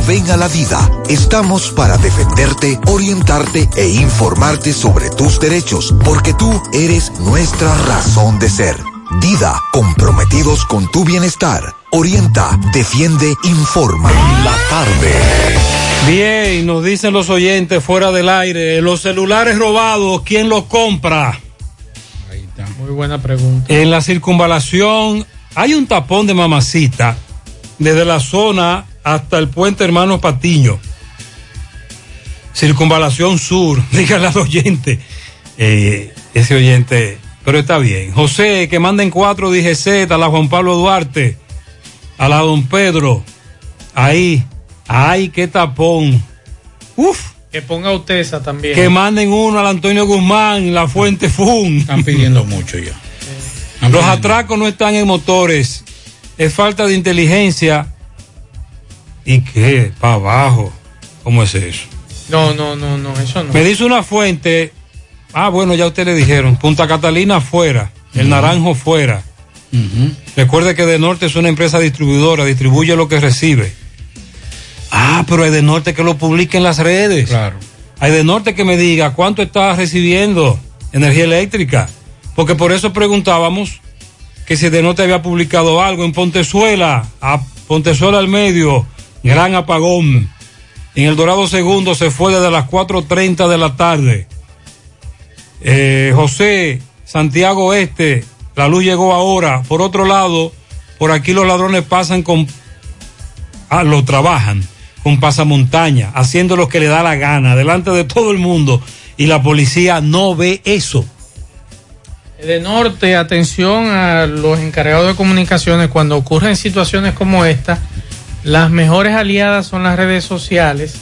ven a la vida. Estamos para defenderte, orientarte e informarte sobre tus derechos, porque tú eres nuestra razón de ser. Dida, comprometidos con tu bienestar. Orienta, defiende, informa. La tarde. Bien, nos dicen los oyentes fuera del aire, los celulares robados, ¿quién los compra? Muy buena pregunta. En la circunvalación hay un tapón de mamacita desde la zona hasta el puente Hermanos Patiño. Circunvalación Sur, dígale al oyente. Eh, ese oyente, pero está bien. José, que manden cuatro DGZ a la Juan Pablo Duarte, a la Don Pedro. Ahí, ay, qué tapón. Uf. Que ponga usted esa también. Que manden uno al Antonio Guzmán, la Fuente Fun. Están pidiendo mucho ya. Los atracos no están en motores. Es falta de inteligencia. ¿Y qué? Para abajo. ¿Cómo es eso? No, no, no, no, eso no. Me dice una fuente. Ah, bueno, ya usted le dijeron. Punta Catalina fuera. El Naranjo fuera. Recuerde que De Norte es una empresa distribuidora. Distribuye lo que recibe. Ah, pero hay De Norte que lo publique en las redes. Claro. Hay De Norte que me diga cuánto está recibiendo energía eléctrica. Porque por eso preguntábamos que si De Norte había publicado algo en Pontezuela, a Pontezuela al medio, gran apagón. En el Dorado Segundo se fue desde las 4.30 de la tarde. Eh, José, Santiago Este, la luz llegó ahora. Por otro lado, por aquí los ladrones pasan con... Ah, lo trabajan con pasamontaña, haciendo lo que le da la gana, delante de todo el mundo. Y la policía no ve eso. De norte, atención a los encargados de comunicaciones cuando ocurren situaciones como esta. Las mejores aliadas son las redes sociales.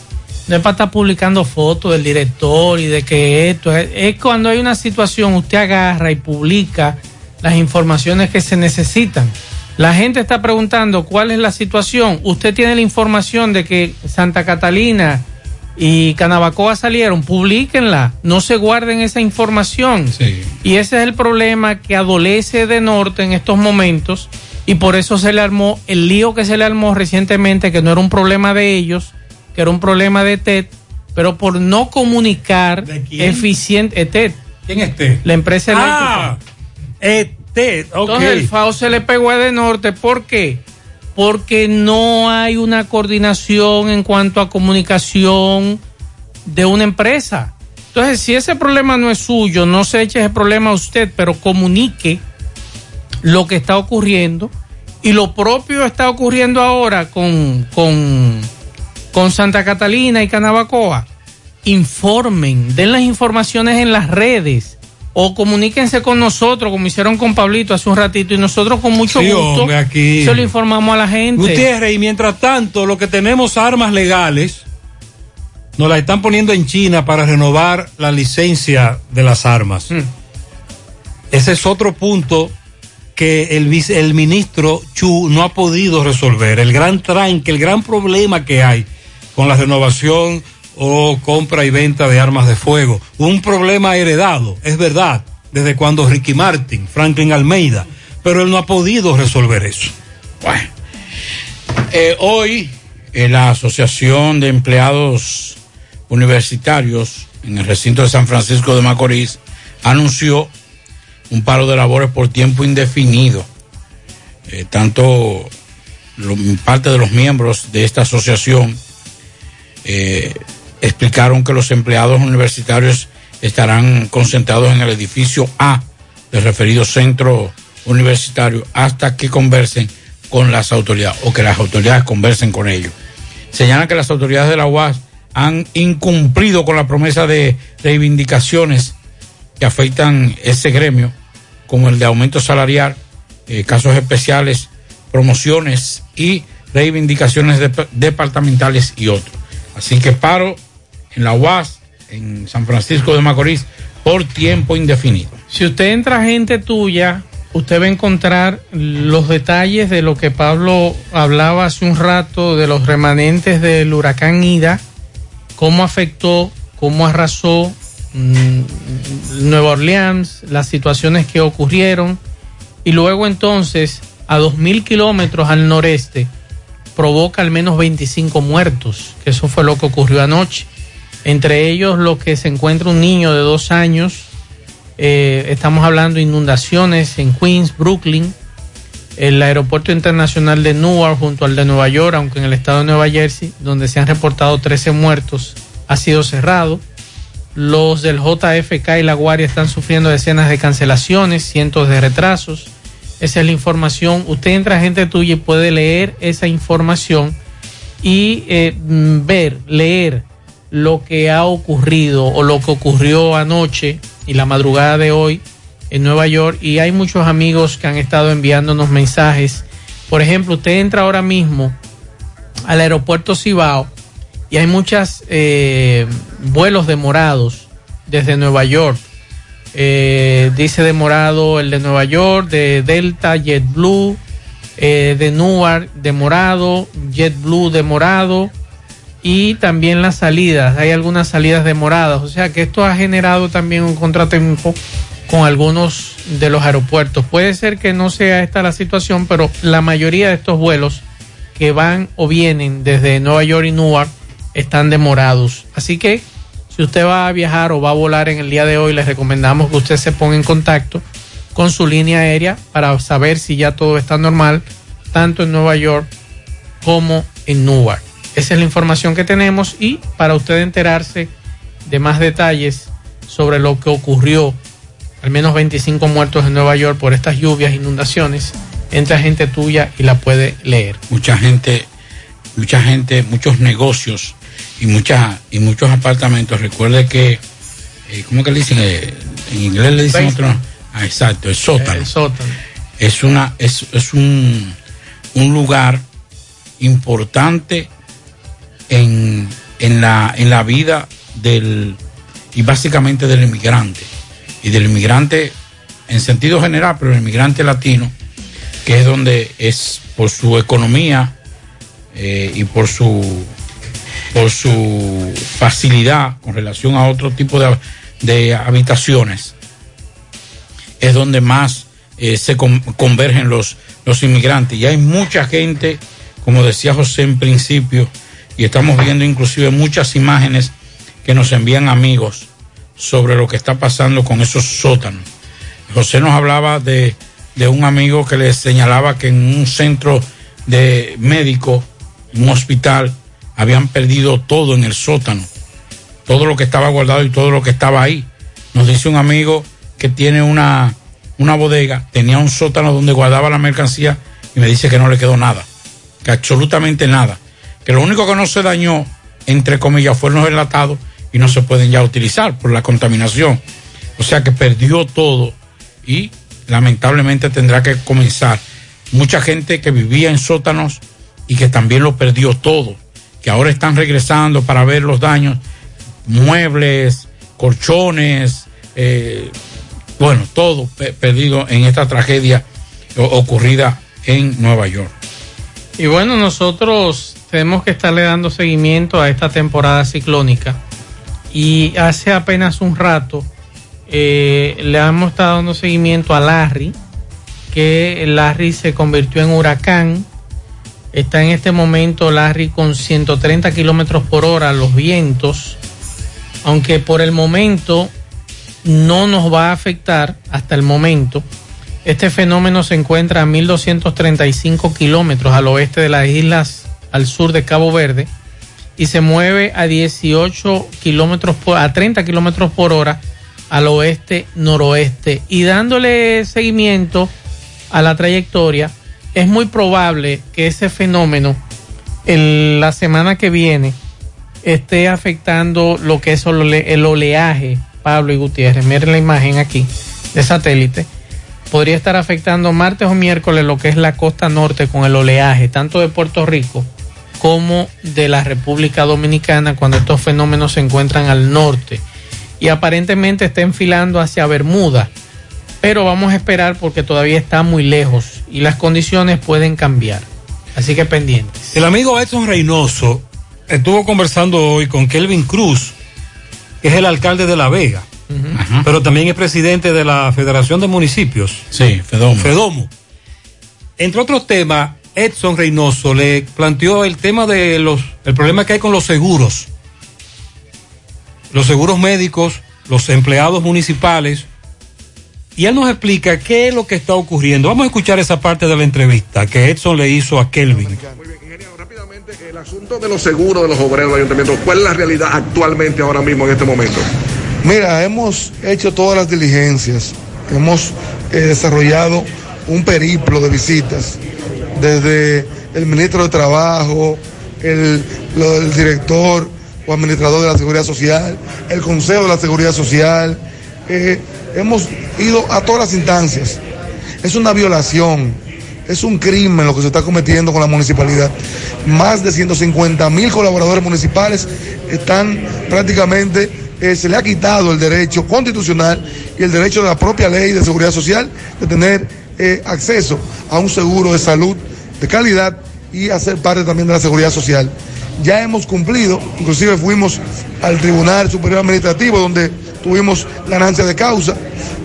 No es para estar publicando fotos del director y de que esto es, es cuando hay una situación, usted agarra y publica las informaciones que se necesitan. La gente está preguntando cuál es la situación. Usted tiene la información de que Santa Catalina y Canabacoa salieron, publíquenla, no se guarden esa información. Y ese es el problema que adolece de Norte en estos momentos y por eso se le armó el lío que se le armó recientemente, que no era un problema de ellos, que era un problema de TED, pero por no comunicar eficiente, eh, TED. ¿Quién es TED? La empresa Ah, eléctrica. TED, ok. Entonces el FAO se le pegó a de norte. ¿Por qué? Porque no hay una coordinación en cuanto a comunicación de una empresa. Entonces, si ese problema no es suyo, no se eche ese problema a usted, pero comunique lo que está ocurriendo. Y lo propio está ocurriendo ahora con, con, con Santa Catalina y Canabacoa. Informen, den las informaciones en las redes o comuníquense con nosotros, como hicieron con Pablito hace un ratito, y nosotros con mucho Sí, gusto hombre, aquí. se lo informamos a la gente. Gutiérrez, y mientras tanto, lo que tenemos armas legales, nos la están poniendo en China para renovar la licencia de las armas. Ese es otro punto que el, ministro Chu no ha podido resolver. El gran tranque, el gran problema que hay con la renovación o compra y venta de armas de fuego. Un problema heredado, es verdad, desde cuando Ricky Martin, Franklin Almeida, pero él no ha podido resolver eso. Bueno, eh, hoy eh, la Asociación de Empleados Universitarios en el recinto de San Francisco de Macorís anunció un paro de labores por tiempo indefinido. Eh, tanto parte de los miembros de esta asociación eh, explicaron que los empleados universitarios estarán concentrados en el edificio A del referido centro universitario hasta que conversen con las autoridades o que las autoridades conversen con ellos. Señalan que las autoridades de la UAS han incumplido con la promesa de reivindicaciones que afectan ese gremio, como el de aumento salarial, eh, casos especiales, promociones y reivindicaciones dep- departamentales y otros. Así que paro en la UAS, en San Francisco de Macorís, por tiempo indefinido. Si usted entra gente tuya, usted va a encontrar los detalles de lo que Pablo hablaba hace un rato de los remanentes del huracán Ida, cómo afectó, cómo arrasó mm, Nueva Orleans, las situaciones que ocurrieron, y luego entonces a 2.000 kilómetros al noreste provoca al menos 25 muertos, que eso fue lo que ocurrió anoche. Entre ellos lo que se encuentra un niño de dos años, eh, estamos hablando de inundaciones en Queens, Brooklyn, el aeropuerto internacional de Newark junto al de Nueva York, aunque en el estado de Nueva Jersey, donde se han reportado 13 muertos, ha sido cerrado. Los del JFK y La Guardia están sufriendo decenas de cancelaciones, cientos de retrasos. Esa es la información. Usted entra gente tuya y puede leer esa información y eh, mm, ver, leer lo que ha ocurrido o lo que ocurrió anoche y la madrugada de hoy en Nueva York. Y hay muchos amigos que han estado enviándonos mensajes. Por ejemplo, usted entra ahora mismo al aeropuerto Cibao y hay muchos vuelos demorados desde Nueva York. Eh, dice demorado el de Nueva York, de Delta, JetBlue, eh, de Newark demorado, JetBlue demorado y también las salidas. Hay algunas salidas demoradas. O sea que esto ha generado también un contratiempo con algunos de los aeropuertos. Puede ser que no sea esta la situación, pero la mayoría de estos vuelos que van o vienen desde Nueva York y Newark están demorados. Así que si usted va a viajar o va a volar en el día de hoy, les recomendamos que usted se ponga en contacto con su línea aérea para saber si ya todo está normal, tanto en Nueva York como en Newark. Esa es la información que tenemos y para usted enterarse de más detalles sobre lo que ocurrió, al menos 25 muertos en Nueva York por estas lluvias, inundaciones, entra gente tuya y la puede leer. Mucha gente, mucha gente, muchos negocios y muchas y muchos apartamentos. Recuerde que, eh, ¿cómo que le dicen? Eh, en inglés le dicen otro. Ah, exacto, el sótano. El sótano. Es una, es, es un, un lugar importante en, en la, en la vida del y básicamente del inmigrante. Y del inmigrante en sentido general, pero el inmigrante latino, que es donde es por su economía eh, y por su por su facilidad con relación a otro tipo de, de habitaciones, es donde más eh, se con- convergen los, los inmigrantes. Y hay mucha gente, como decía José en principio, y estamos viendo inclusive muchas imágenes que nos envían amigos sobre lo que está pasando con esos sótanos. José nos hablaba de, de un amigo que le señalaba que en un centro de médico, un hospital, habían perdido todo en el sótano, todo lo que estaba guardado y todo lo que estaba ahí. Nos dice un amigo que tiene una, una bodega, tenía un sótano donde guardaba la mercancía y me dice que no le quedó nada, que absolutamente nada, que lo único que no se dañó, entre comillas, fueron los enlatados y no se pueden ya utilizar por la contaminación. O sea que perdió todo y lamentablemente tendrá que comenzar. Mucha gente que vivía en sótanos y que también lo perdió todo que ahora están regresando para ver los daños, muebles, colchones, eh, bueno, todo pe- perdido en esta tragedia ocurrida en Nueva York. Y bueno, nosotros tenemos que estarle dando seguimiento a esta temporada ciclónica. Y hace apenas un rato eh, le hemos estado dando seguimiento a Larry, que Larry se convirtió en huracán. Está en este momento Larry con 130 kilómetros por hora los vientos, aunque por el momento no nos va a afectar hasta el momento. Este fenómeno se encuentra a 1235 kilómetros al oeste de las islas al sur de Cabo Verde y se mueve a 18 kilómetros a 30 kilómetros por hora al oeste noroeste y dándole seguimiento a la trayectoria es muy probable que ese fenómeno en la semana que viene esté afectando lo que es el ole- el oleaje Pablo y Gutiérrez miren la imagen aquí de satélite podría estar afectando martes o miércoles lo que es la costa norte con el oleaje, tanto de Puerto Rico como de la República Dominicana cuando estos fenómenos se encuentran al norte. Y aparentemente está enfilando hacia Bermuda. Pero vamos a esperar porque todavía está muy lejos y las condiciones pueden cambiar. Así que pendientes. El amigo Edson Reynoso estuvo conversando hoy con Kelvin Cruz, que es el alcalde de La Vega, pero también es presidente de la Federación de Municipios. Sí, Fedomo. Fedomo. Entre otros temas, Edson Reynoso le planteó el tema de los, el problema que hay con los seguros. Los seguros médicos, los empleados municipales. Y él nos explica qué es lo que está ocurriendo. Vamos a escuchar esa parte de la entrevista que Edson le hizo a Kelvin. El asunto de los seguros de los obreros del ayuntamiento, ¿cuál es la realidad actualmente ahora mismo en este momento? Mira, hemos hecho todas las diligencias, hemos eh, desarrollado un periplo de visitas, desde el ministro de Trabajo, el, lo- el director o administrador de la Seguridad Social, el Consejo de la Seguridad Social, eh, hemos ido a todas las instancias. Es una violación, es un crimen lo que se está cometiendo con la municipalidad. Más de 150 mil colaboradores municipales están prácticamente, eh, se le ha quitado el derecho constitucional y el derecho de la propia ley de seguridad social de tener eh, acceso a un seguro de salud de calidad y hacer parte también de la seguridad social. Ya hemos cumplido, inclusive fuimos al Tribunal Superior Administrativo donde tuvimos ganancia de causa.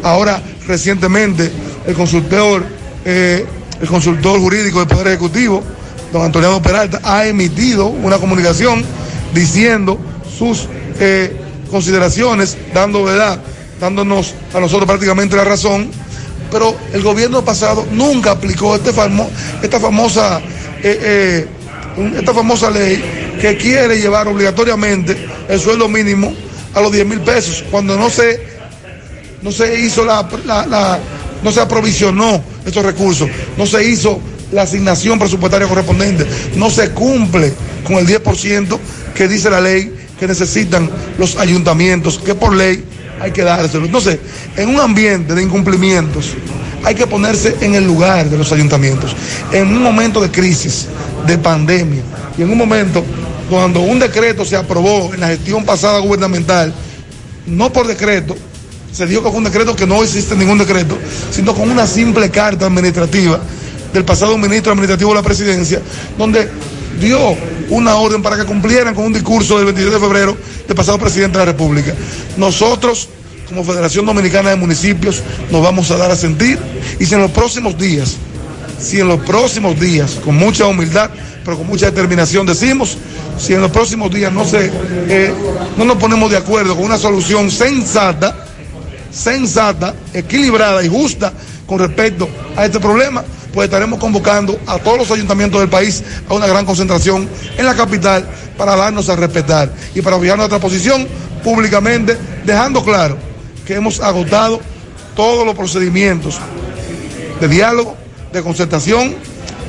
Ahora, recientemente, el consultor, eh, el consultor jurídico del Poder Ejecutivo, don Antonio Peralta, ha emitido una comunicación diciendo sus eh, consideraciones, dando verdad, dándonos a nosotros prácticamente la razón, pero el gobierno pasado nunca aplicó este famo- esta famosa eh, esta famosa ley que quiere llevar obligatoriamente el sueldo mínimo a los 10 mil pesos cuando no se no se hizo la, no se aprovisionó estos recursos, no se hizo la asignación presupuestaria correspondiente, no se cumple con el 10% que dice la ley que necesitan los ayuntamientos, que por ley hay que dárselo. Entonces, en un ambiente de incumplimientos, hay que ponerse en el lugar de los ayuntamientos. En un momento de crisis, de pandemia, y en un momento cuando un decreto se aprobó en la gestión pasada gubernamental, no por decreto, se dijo que fue un decreto que no existe ningún decreto, sino con una simple carta administrativa del pasado ministro administrativo de la presidencia, donde dio una orden para que cumplieran con un discurso del 22 de febrero del pasado presidente de la República. Nosotros, como Federación Dominicana de Municipios, nos vamos a dar a sentir y si en los próximos días, si en los próximos días, con mucha humildad, pero con mucha determinación decimos, si en los próximos días no, se, eh, no nos ponemos de acuerdo con una solución sensata, sensata, equilibrada y justa con respecto a este problema, pues estaremos convocando a todos los ayuntamientos del país a una gran concentración en la capital para darnos a respetar y para fijar nuestra posición públicamente, dejando claro que hemos agotado todos los procedimientos de diálogo, de concertación,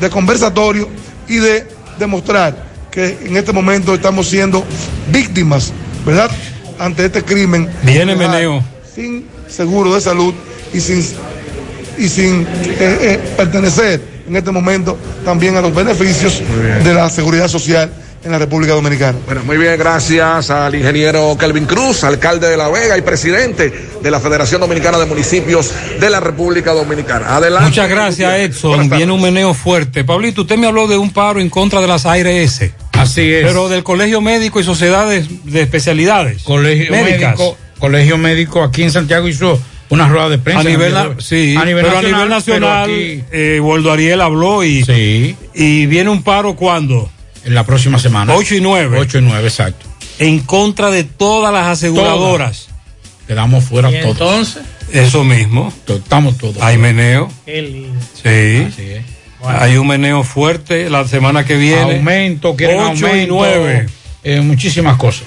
de conversatorio y de demostrar que en este momento estamos siendo víctimas, ¿verdad? Ante este crimen. Viene Meneo. Sin seguro de salud y sin, y sin eh, eh, pertenecer en este momento también a los beneficios de la seguridad social en la República Dominicana. Bueno, muy bien, gracias al ingeniero Kelvin Cruz, alcalde de La Vega y presidente de la Federación Dominicana de Municipios de la República Dominicana. Adelante. Muchas gracias, Edson. Viene un meneo fuerte. Pablito, usted me habló de un paro en contra de las ARS. Así es. Pero del Colegio Médico y Sociedades de Especialidades. Colegio Médicas. Médico, Colegio Médico aquí en Santiago hizo una rueda de prensa. A nivel, na- sí, a nivel pero nacional, a nivel nacional, aquí- eh, Waldo Ariel habló y, y viene un paro cuando? En la próxima semana. 8 y 9. 8 y 9, exacto. En contra de todas las aseguradoras. Quedamos fuera ¿Y todos. entonces? Eso mismo. Estamos todos. Hay meneo. Qué lindo. Sí. Hay un meneo fuerte la semana que viene. Aumento, quieren 8 y aumento, 9. eh, muchísimas cosas.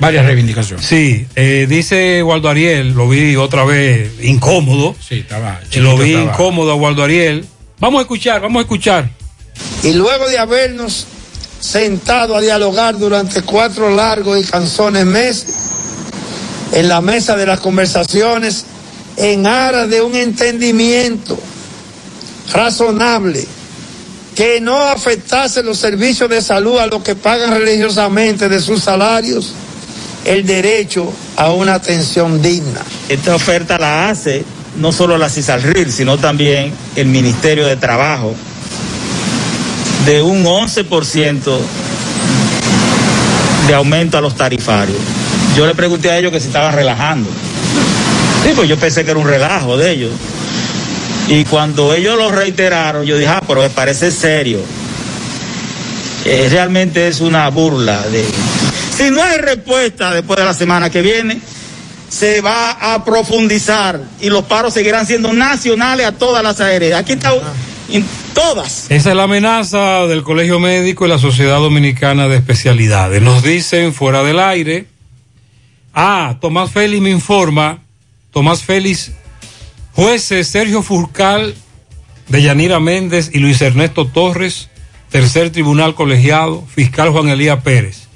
Varias reivindicaciones. Sí, eh, dice Waldo Ariel, lo vi otra vez incómodo. Sí, estaba. lo vi estaba. incómodo a Waldo Ariel. Vamos a escuchar, vamos a escuchar. Y luego de habernos sentado a dialogar durante cuatro largos y cansones meses, en la mesa de las conversaciones, en aras de un entendimiento razonable que no afectase los servicios de salud a los que pagan religiosamente de sus salarios el derecho a una atención digna. Esta oferta la hace no solo la CISALRIL, sino también el Ministerio de Trabajo, de un 11% de aumento a los tarifarios. Yo le pregunté a ellos que se estaban relajando. Sí, pues yo pensé que era un relajo de ellos. Y cuando ellos lo reiteraron, yo dije, ah, pero me parece serio. Eh, realmente es una burla. De... Si no hay respuesta después de la semana que viene, se va a profundizar y los paros seguirán siendo nacionales a todas las aéreas. Aquí está todas. Esa es la amenaza del Colegio Médico y la Sociedad Dominicana de Especialidades. Nos dicen fuera del aire. Ah, Tomás Félix me informa. Tomás Félix, jueces Sergio Furcal, Deyanira Méndez y Luis Ernesto Torres, tercer tribunal colegiado, fiscal Juan Elías Pérez,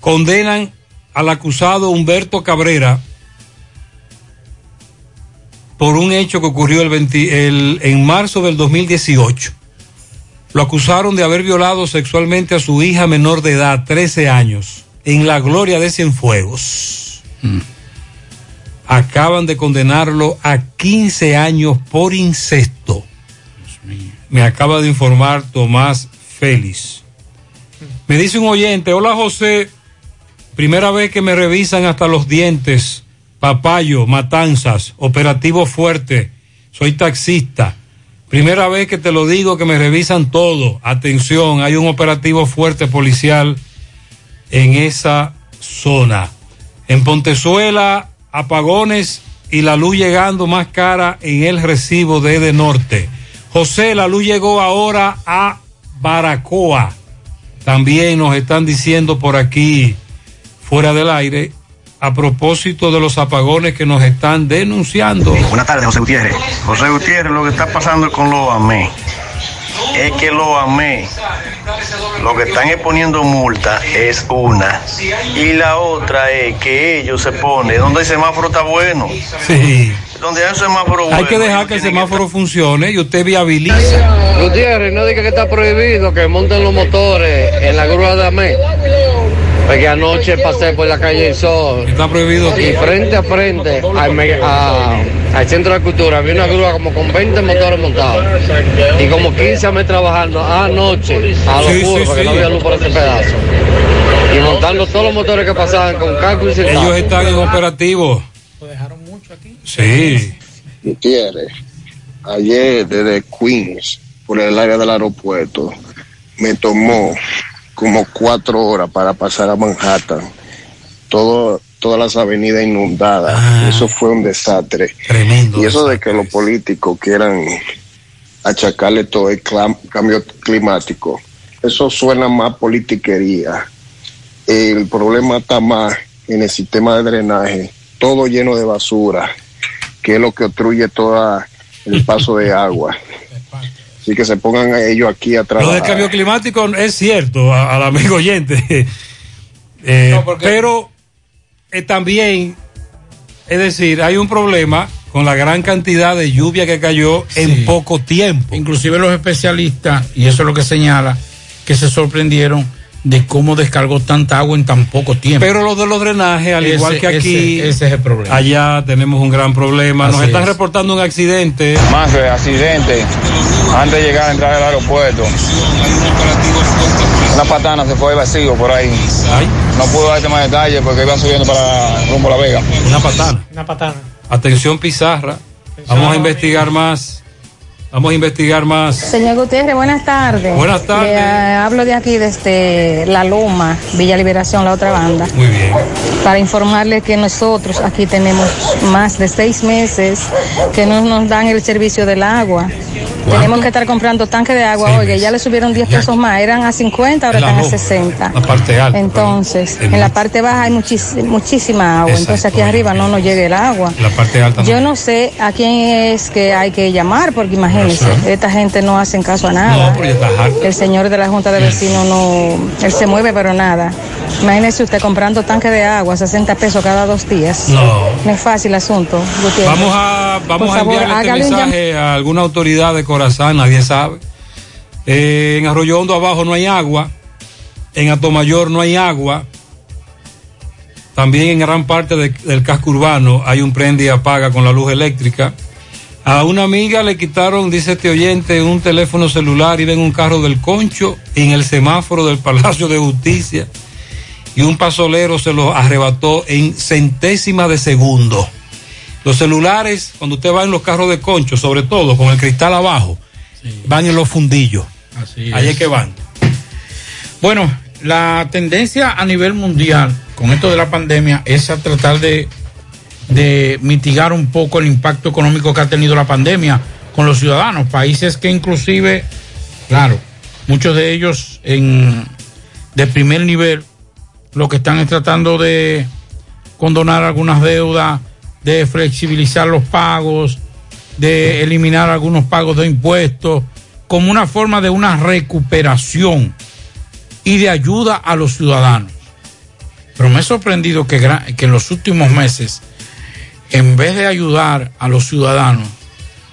condenan al acusado Humberto Cabrera por un hecho que ocurrió el 20 el- en marzo del 2018. Lo acusaron de haber violado sexualmente a su hija menor de edad, 13 años, en la gloria de Cienfuegos. Acaban de condenarlo a 15 años por incesto. Me acaba de informar Tomás Félix. Me dice un oyente, hola José, primera vez que me revisan hasta los dientes, papayo, matanzas, operativo fuerte, soy taxista. Primera vez que te lo digo que me revisan todo. Atención, hay un operativo fuerte policial en esa zona. En Pontezuela, apagones y la luz llegando más cara en el recibo de de Norte. José, la luz llegó ahora a Baracoa. También nos están diciendo por aquí, fuera del aire, a propósito de los apagones que nos están denunciando. Buenas tardes, José Gutiérrez. José Gutiérrez, lo que está pasando con los AME es que los AME lo que están exponiendo multa es una y la otra es que ellos se ponen donde el semáforo está bueno. Sí. Donde hay un semáforo bueno. Hay que dejar que el semáforo funcione y usted viabiliza. Gutiérrez, no diga que está prohibido que monten los motores en la grúa de AME. Porque anoche pasé por la calle del Sol. Está prohibido. Y frente a frente al, me- a- al centro de cultura había una grúa como con 20 motores montados. Y como 15 AME trabajando anoche a los Sí, puros sí, porque sí. no había luz por ese pedazo. Y montando todos los motores que pasaban con cálculo y sin Ellos están en operativo. Sí. Gutiérrez, ayer desde Queens, por el área del aeropuerto, me tomó como cuatro horas para pasar a Manhattan. Todo, todas las avenidas inundadas. Eso fue un desastre. Tremendo. Y eso de que los políticos quieran achacarle todo el cambio climático, eso suena más politiquería. El problema está más en el sistema de drenaje, todo lleno de basura, que es lo que obstruye todo el paso de agua. Así que se pongan a ellos aquí a Lo del cambio climático es cierto, a- al amigo oyente. Eh, Pero eh, también, es decir, hay un problema con la gran cantidad de lluvia que cayó en poco tiempo. Inclusive los especialistas, y eso es lo que señala, que se sorprendieron de cómo descargó tanta agua en tan poco tiempo. Pero lo de los drenajes, al Ese- igual que aquí, ese- ese es el problema. allá tenemos un gran problema. Nos están es. reportando un accidente. Más de accidente antes de llegar a entrar al aeropuerto. Una patana se fue vacío por ahí. No pudo darte más detalles porque iba subiendo para rumbo a La Vega. Una patana. Una patana. Atención Pizarra. Vamos a investigar más. Vamos a investigar más. Señor Gutiérrez, buenas tardes. Buenas tardes. Le, hablo de aquí, desde La Loma, Villa Liberación, la otra banda, Muy bien. para informarle que nosotros aquí tenemos más de seis meses que no nos dan el servicio del agua. Tenemos que estar comprando tanques de agua. Oye, ya le subieron 10 pesos más, eran a 50, ahora están a Loma. 60. La parte alta. Entonces, En la parte baja hay muchis- muchísima agua, entonces aquí arriba no nos llega el agua. La parte alta. Yo no sé a quién es que hay que llamar, porque imagínense, esta gente no hacen caso a nada. No, ya está harto. El señor de la Junta de Vecinos no, él se mueve, pero nada. Imagínese usted comprando tanque de agua, 60 pesos cada dos días. No. No es fácil el asunto. Gutiérrez. Vamos a, vamos Por a favor, enviarle este mensaje a alguna autoridad de Corazán, nadie sabe. Eh, en Arroyo Hondo abajo no hay agua. En Atomayor no hay agua. También en gran parte de- del casco urbano hay un prende y apaga con la luz eléctrica. A una amiga le quitaron, dice este oyente, un teléfono celular, iba en un carro del concho en el semáforo del Palacio de Justicia y un pasolero se lo arrebató en centésima de segundo. Los celulares, cuando usted va en los carros de concho, sobre todo con el cristal abajo, van en los fundillos. Así Ahí es. es que van. Bueno, la tendencia a nivel mundial con esto de la pandemia es a tratar de, de mitigar un poco el impacto económico que ha tenido la pandemia con los ciudadanos. Países que inclusive, claro, muchos de ellos en, de primer nivel, lo que están es tratando de condonar algunas deudas, de flexibilizar los pagos, de eliminar algunos pagos de impuestos, como una forma de una recuperación y de ayuda a los ciudadanos. Pero me he sorprendido que, que en los últimos meses, en vez de ayudar a los ciudadanos,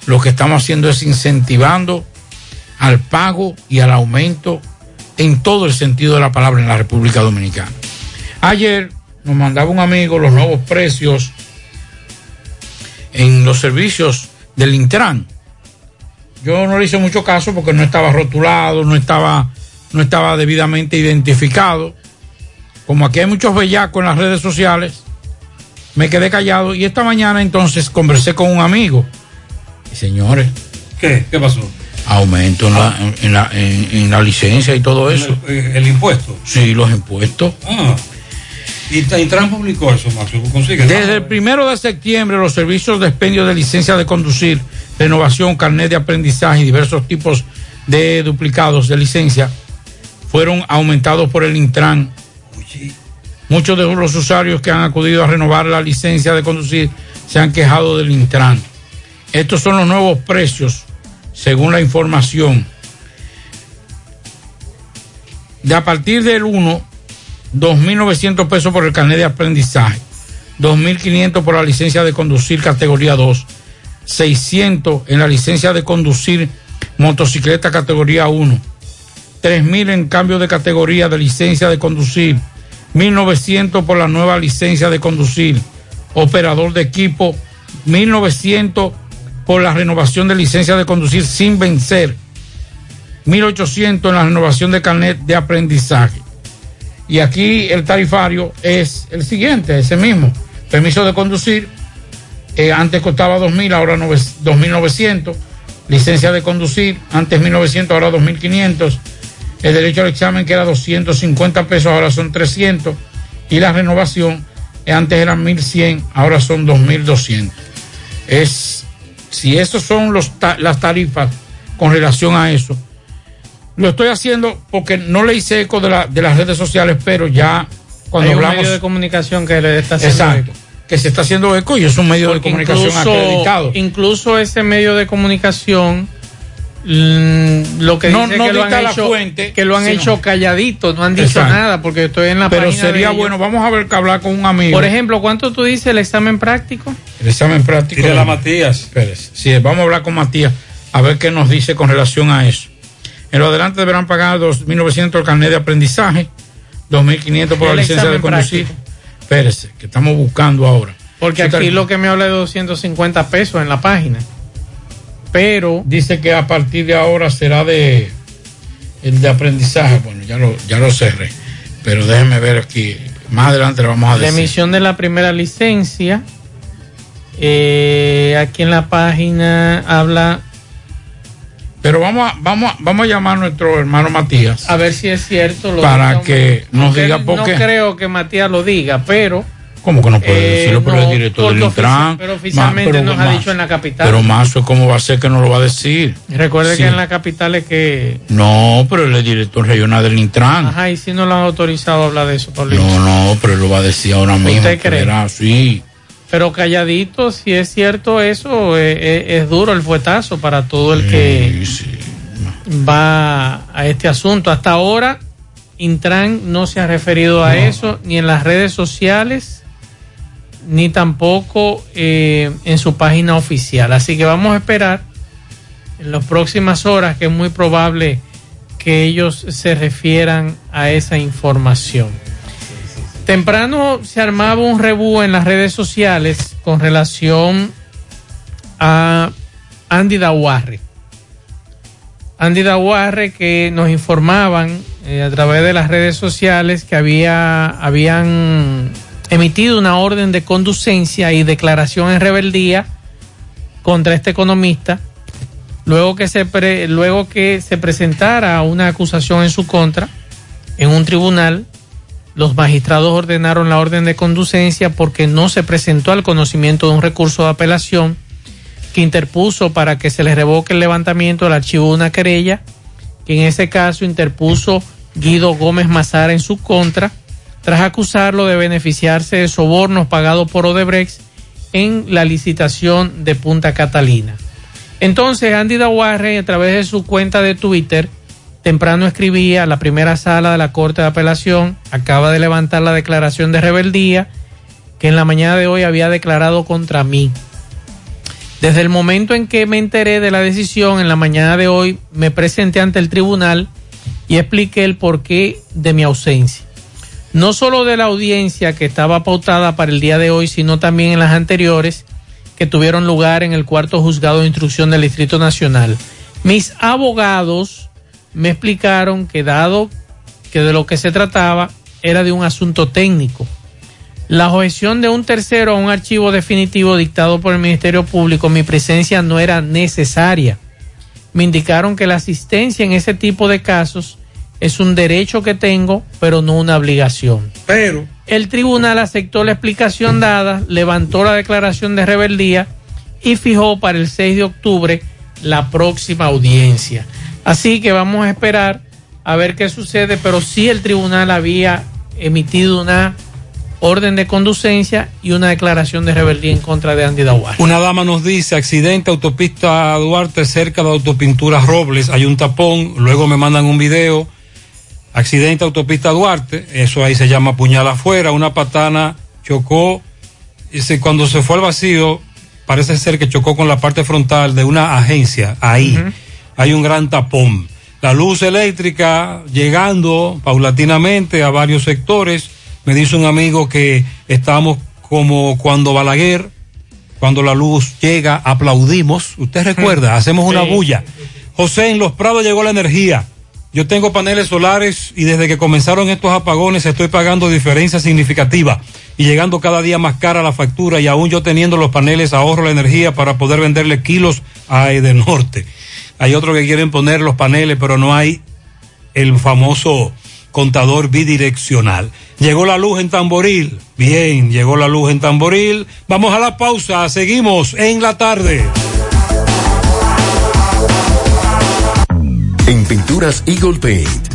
lo que estamos haciendo es incentivando al pago y al aumento en todo el sentido de la palabra en la República Dominicana. Ayer nos mandaba un amigo los nuevos precios en los servicios del Intran. Yo no le hice mucho caso porque no estaba rotulado, no estaba, no estaba debidamente identificado. Como aquí hay muchos bellacos en las redes sociales, me quedé callado y esta mañana entonces conversé con un amigo. Y señores, ¿Qué? ¿Qué pasó? aumento en la, en, en la, en- en la licencia y todo eso. El, el impuesto. Sí, los impuestos. Ah. Y Tra- Intran publicó eso, Maxo. Consigue. Desde el primero de septiembre, los servicios de expendio de licencia de conducir, renovación, carnet de aprendizaje y diversos tipos de duplicados de licencia fueron aumentados por el Intran. Muchos de los usuarios que han acudido a renovar la licencia de conducir se han quejado del Intran. Estos son los nuevos precios, según la información. De a partir del 1, 2.900 pesos por el carnet de aprendizaje, 2.500 por la licencia de conducir categoría 2, 600 en la licencia de conducir motocicleta categoría 1, 3.000 en cambio de categoría de licencia de conducir, 1.900 por la nueva licencia de conducir, operador de equipo, 1.900 por la renovación de licencia de conducir sin vencer, 1.800 en la renovación de carnet de aprendizaje. Y aquí el tarifario es el siguiente, ese mismo. Permiso de conducir, eh, antes costaba 2.000, ahora nove- 2.900. Licencia de conducir, antes 1.900, ahora 2.500. El derecho al examen, que era 250 pesos, ahora son 300. Y la renovación, eh, antes eran 1.100, ahora son 2.200. Es, si esos son las tarifas con relación a eso, lo estoy haciendo porque no le hice eco de, la- de las redes sociales, pero ya cuando Hay un hablamos. medio de comunicación que le está haciendo Exacto. Que se está haciendo eco y es un medio Porque de comunicación incluso, acreditado. Incluso ese medio de comunicación, mm, lo que No- dice no que lo han la hecho, fuente, que lo han sino- hecho calladito, no han dicho Exacto. nada, porque estoy en la Pero página sería bueno, vamos a ver que hablar con un amigo. Por ejemplo, ¿cuánto tú dices el examen práctico? el examen práctico. Tírale a Matías. Sí, vamos a hablar con Matías a ver qué nos dice con relación a eso. En lo adelante deberán pagar 2.900 el carnet de aprendizaje, 2.500 por la licencia de conducir. Espérese, que estamos buscando ahora. Porque aquí lo que me habla de 250 pesos en la página. Pero. Dice que a partir de ahora será de el de aprendizaje. Bueno, ya lo, ya lo cerré. Pero déjeme ver aquí. Más adelante le vamos a La decir. emisión de la primera licencia. eh, aquí en la página habla. Pero vamos a, vamos a, vamos a llamar a nuestro hermano Matías. A ver si es cierto. lo Para que nos Aunque diga por no qué. creo que Matías lo diga, pero. ¿Cómo que no puede Eh, decirlo? Pero no, el director del Intran. pero oficialmente pero nos ha más- dicho en la capital. Pero Mazo, ¿cómo va a ser que no lo va a decir? Recuerde Sí. que en la capital es que. No, pero él es director regional del Intran. Ajá, y si no lo han autorizado a hablar de eso, Paulino. No, no, pero él lo va a decir ahora mismo. ¿Usted cree? verá, sí. Pero calladito, si es cierto eso, eh, eh, es, duro el fuetazo para todo el que va a este asunto. Hasta ahora, Intran no se ha referido a eso, ni en las redes sociales, ni tampoco eh, en su página oficial. Así que vamos a esperar en las próximas horas, que es muy probable que ellos se refieran a esa información. Temprano se armaba un rebú en las redes sociales con relación a Andy Dawarre. Andy Dawarre que nos informaban eh, a través de las redes sociales que había, habían emitido una orden de conducencia y declaración en rebeldía contra este economista luego que se luego que se presentara una acusación en su contra en un tribunal los magistrados ordenaron la orden de conducencia porque no se presentó al conocimiento de un recurso de apelación que interpuso para que se le revoque el levantamiento del archivo de una querella, que en ese caso interpuso Guido Gómez Mazara en su contra, tras acusarlo de beneficiarse de sobornos pagados por Odebrecht en la licitación de Punta Catalina. Entonces Andy Dawarre, a través de su cuenta de Twitter, temprano escribía, la primera sala de la Corte de Apelación acaba de levantar la declaración de rebeldía que en la mañana de hoy había declarado contra mí. Desde el momento en que me enteré de la decisión, en la mañana de hoy me presenté ante el tribunal y expliqué el porqué de mi ausencia. No solo de la audiencia que estaba pautada para el día de hoy, sino también en las anteriores que tuvieron lugar en el cuarto juzgado de instrucción del Distrito Nacional. Mis abogados me explicaron que dado que de lo que se trataba era de un asunto técnico, la objeción de un tercero a un archivo definitivo dictado por el Ministerio Público, mi presencia no era necesaria. Me indicaron que la asistencia en ese tipo de casos es un derecho que tengo, pero no una obligación. Pero el tribunal aceptó la explicación dada, levantó la declaración de rebeldía y fijó para el 6 de octubre la próxima audiencia. Así que vamos a esperar a ver qué sucede, pero sí el tribunal había emitido una orden de conducencia y una declaración de rebeldía en contra de Andy Dawar. Una dama nos dice, accidente autopista Duarte cerca de autopinturas Robles, hay un tapón, luego me mandan un video, accidente autopista Duarte, eso ahí se llama puñal afuera, una patana chocó, y se- cuando se fue al vacío, parece ser que chocó con la parte frontal de una agencia, ahí hay un gran tapón. La luz eléctrica llegando paulatinamente a varios sectores, me dice un amigo que estamos como cuando Balaguer, cuando la luz llega, aplaudimos. Usted recuerda, hacemos una Sí. bulla. José, en Los Prados llegó la energía. Yo tengo paneles solares y desde que comenzaron estos apagones estoy pagando diferencia significativa y llegando cada día más cara la factura y aún yo teniendo los paneles ahorro la energía para poder venderle kilos a Edenorte. Hay otros que quieren poner los paneles pero no hay el famoso contador bidireccional. Llegó la luz en Tamboril. Bien, llegó la luz en Tamboril. Vamos a la pausa. Seguimos en la tarde. En Pinturas Eagle Paint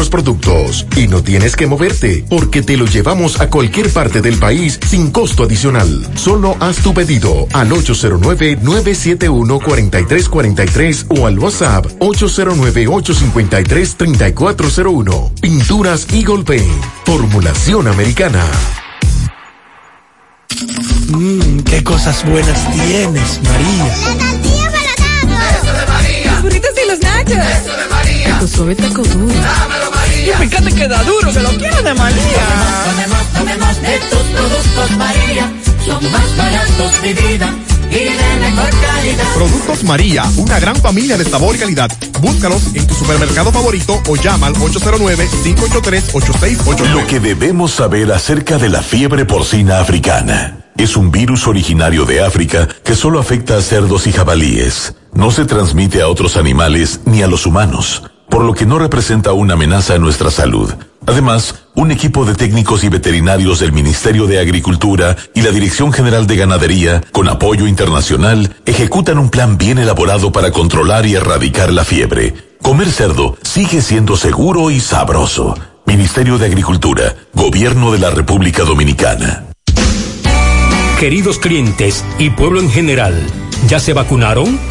nuestros productos. Y no tienes que moverte, porque te lo llevamos a cualquier parte del país sin costo adicional. Solo haz tu pedido al 809-971-4343 o al WhatsApp 809-853-3401. Pinturas Eagle Paint. Formulación americana. Mmm, qué cosas buenas tienes, María. La tortilla para Eso de María. Los burritos y los nachos. Eso de María. Tu suave taco duro. María. Y fíjate que da duro, que lo quiero de María. Tomemos, tomemos de tus productos, María. Son más baratos de vida y de mejor calidad. Productos María, una gran familia de sabor y calidad. Búscalos en tu supermercado favorito o llama al 809-583-8689. Lo que debemos saber acerca de la fiebre porcina africana. Es un virus originario de África que solo afecta a cerdos y jabalíes. No se transmite a otros animales ni a los humanos, por lo que no representa una amenaza a nuestra salud. Además, un equipo de técnicos y veterinarios del Ministerio de Agricultura y la Dirección General de Ganadería, con apoyo internacional, ejecutan un plan bien elaborado para controlar y erradicar la fiebre. Comer cerdo sigue siendo seguro y sabroso. Ministerio de Agricultura, Gobierno de la República Dominicana. Queridos clientes y pueblo en general, ¿ya se vacunaron?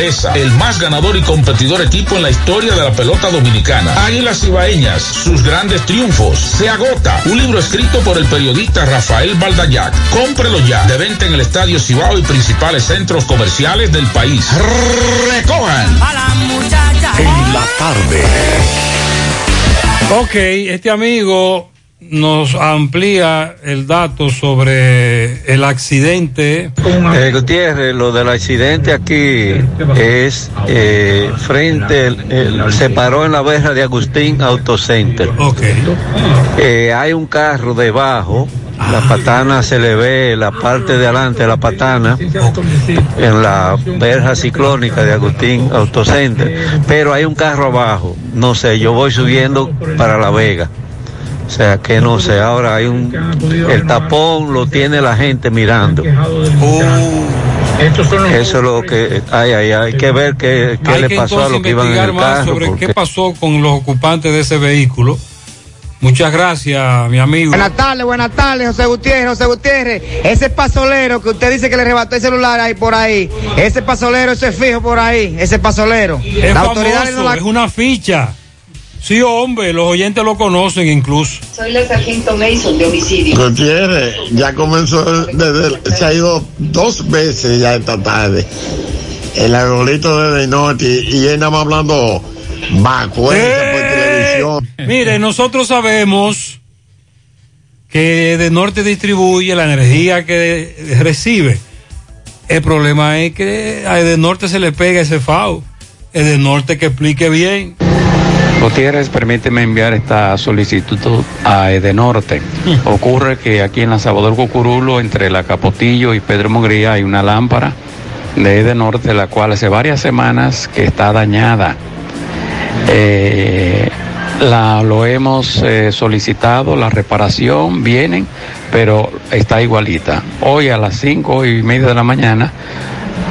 grandeza, el más ganador y competidor equipo en la historia de la pelota dominicana. Águilas Ibaeñas, sus grandes triunfos. Se agota. Un libro escrito por el periodista Rafael Baldayac. Cómprelo ya. De venta en el Estadio Cibao y principales centros comerciales del país. Recojan. En la tarde. Ok, este amigo nos amplía el dato sobre el accidente. Eh, Gutiérrez, lo del accidente aquí es eh, frente, el- el- se paró en la verja de Agustín Autocenter. Eh, hay un carro debajo, la patana se le ve la parte de adelante de la patana en la verja ciclónica de Agustín Autocenter, pero hay un carro abajo, no sé, yo voy subiendo para La Vega. O sea que no sé, ahora hay un el tapón lo tiene la gente mirando. Eso es lo que hay, hay, hay que ver qué, qué le pasó a los que iban en el más carro. sobre porque- qué pasó con los ocupantes de ese vehículo. Muchas gracias, mi amigo. Buenas tardes, buenas tardes, José Gutiérrez, José Gutiérrez. Ese pasolero que usted dice que le arrebató el celular ahí por ahí, ese pasolero, ese fijo por ahí, ese pasolero. Es famoso, autoridades no la- es una ficha. Sí, hombre, los oyentes lo conocen incluso. Soy la sargento Mason de homicidio. Gutiérrez, ya comenzó, desde, se ha ido dos veces ya esta tarde. El arbolito de Norte y él nada más hablando vacuencia por televisión. Mire, nosotros sabemos que de norte distribuye la energía que recibe. El problema es que a de norte se le pega ese FAO. Es de norte que explique bien. Gutiérrez, permíteme enviar esta solicitud a Edenorte. Ocurre que aquí en la Salvador Cucurulo, entre la Capotillo y Pedro Mogría, hay una lámpara de Edenorte, la cual hace varias semanas que está dañada. Eh, La, lo hemos eh, solicitado, la reparación, vienen, pero está igualita. Hoy a las cinco y media de la mañana,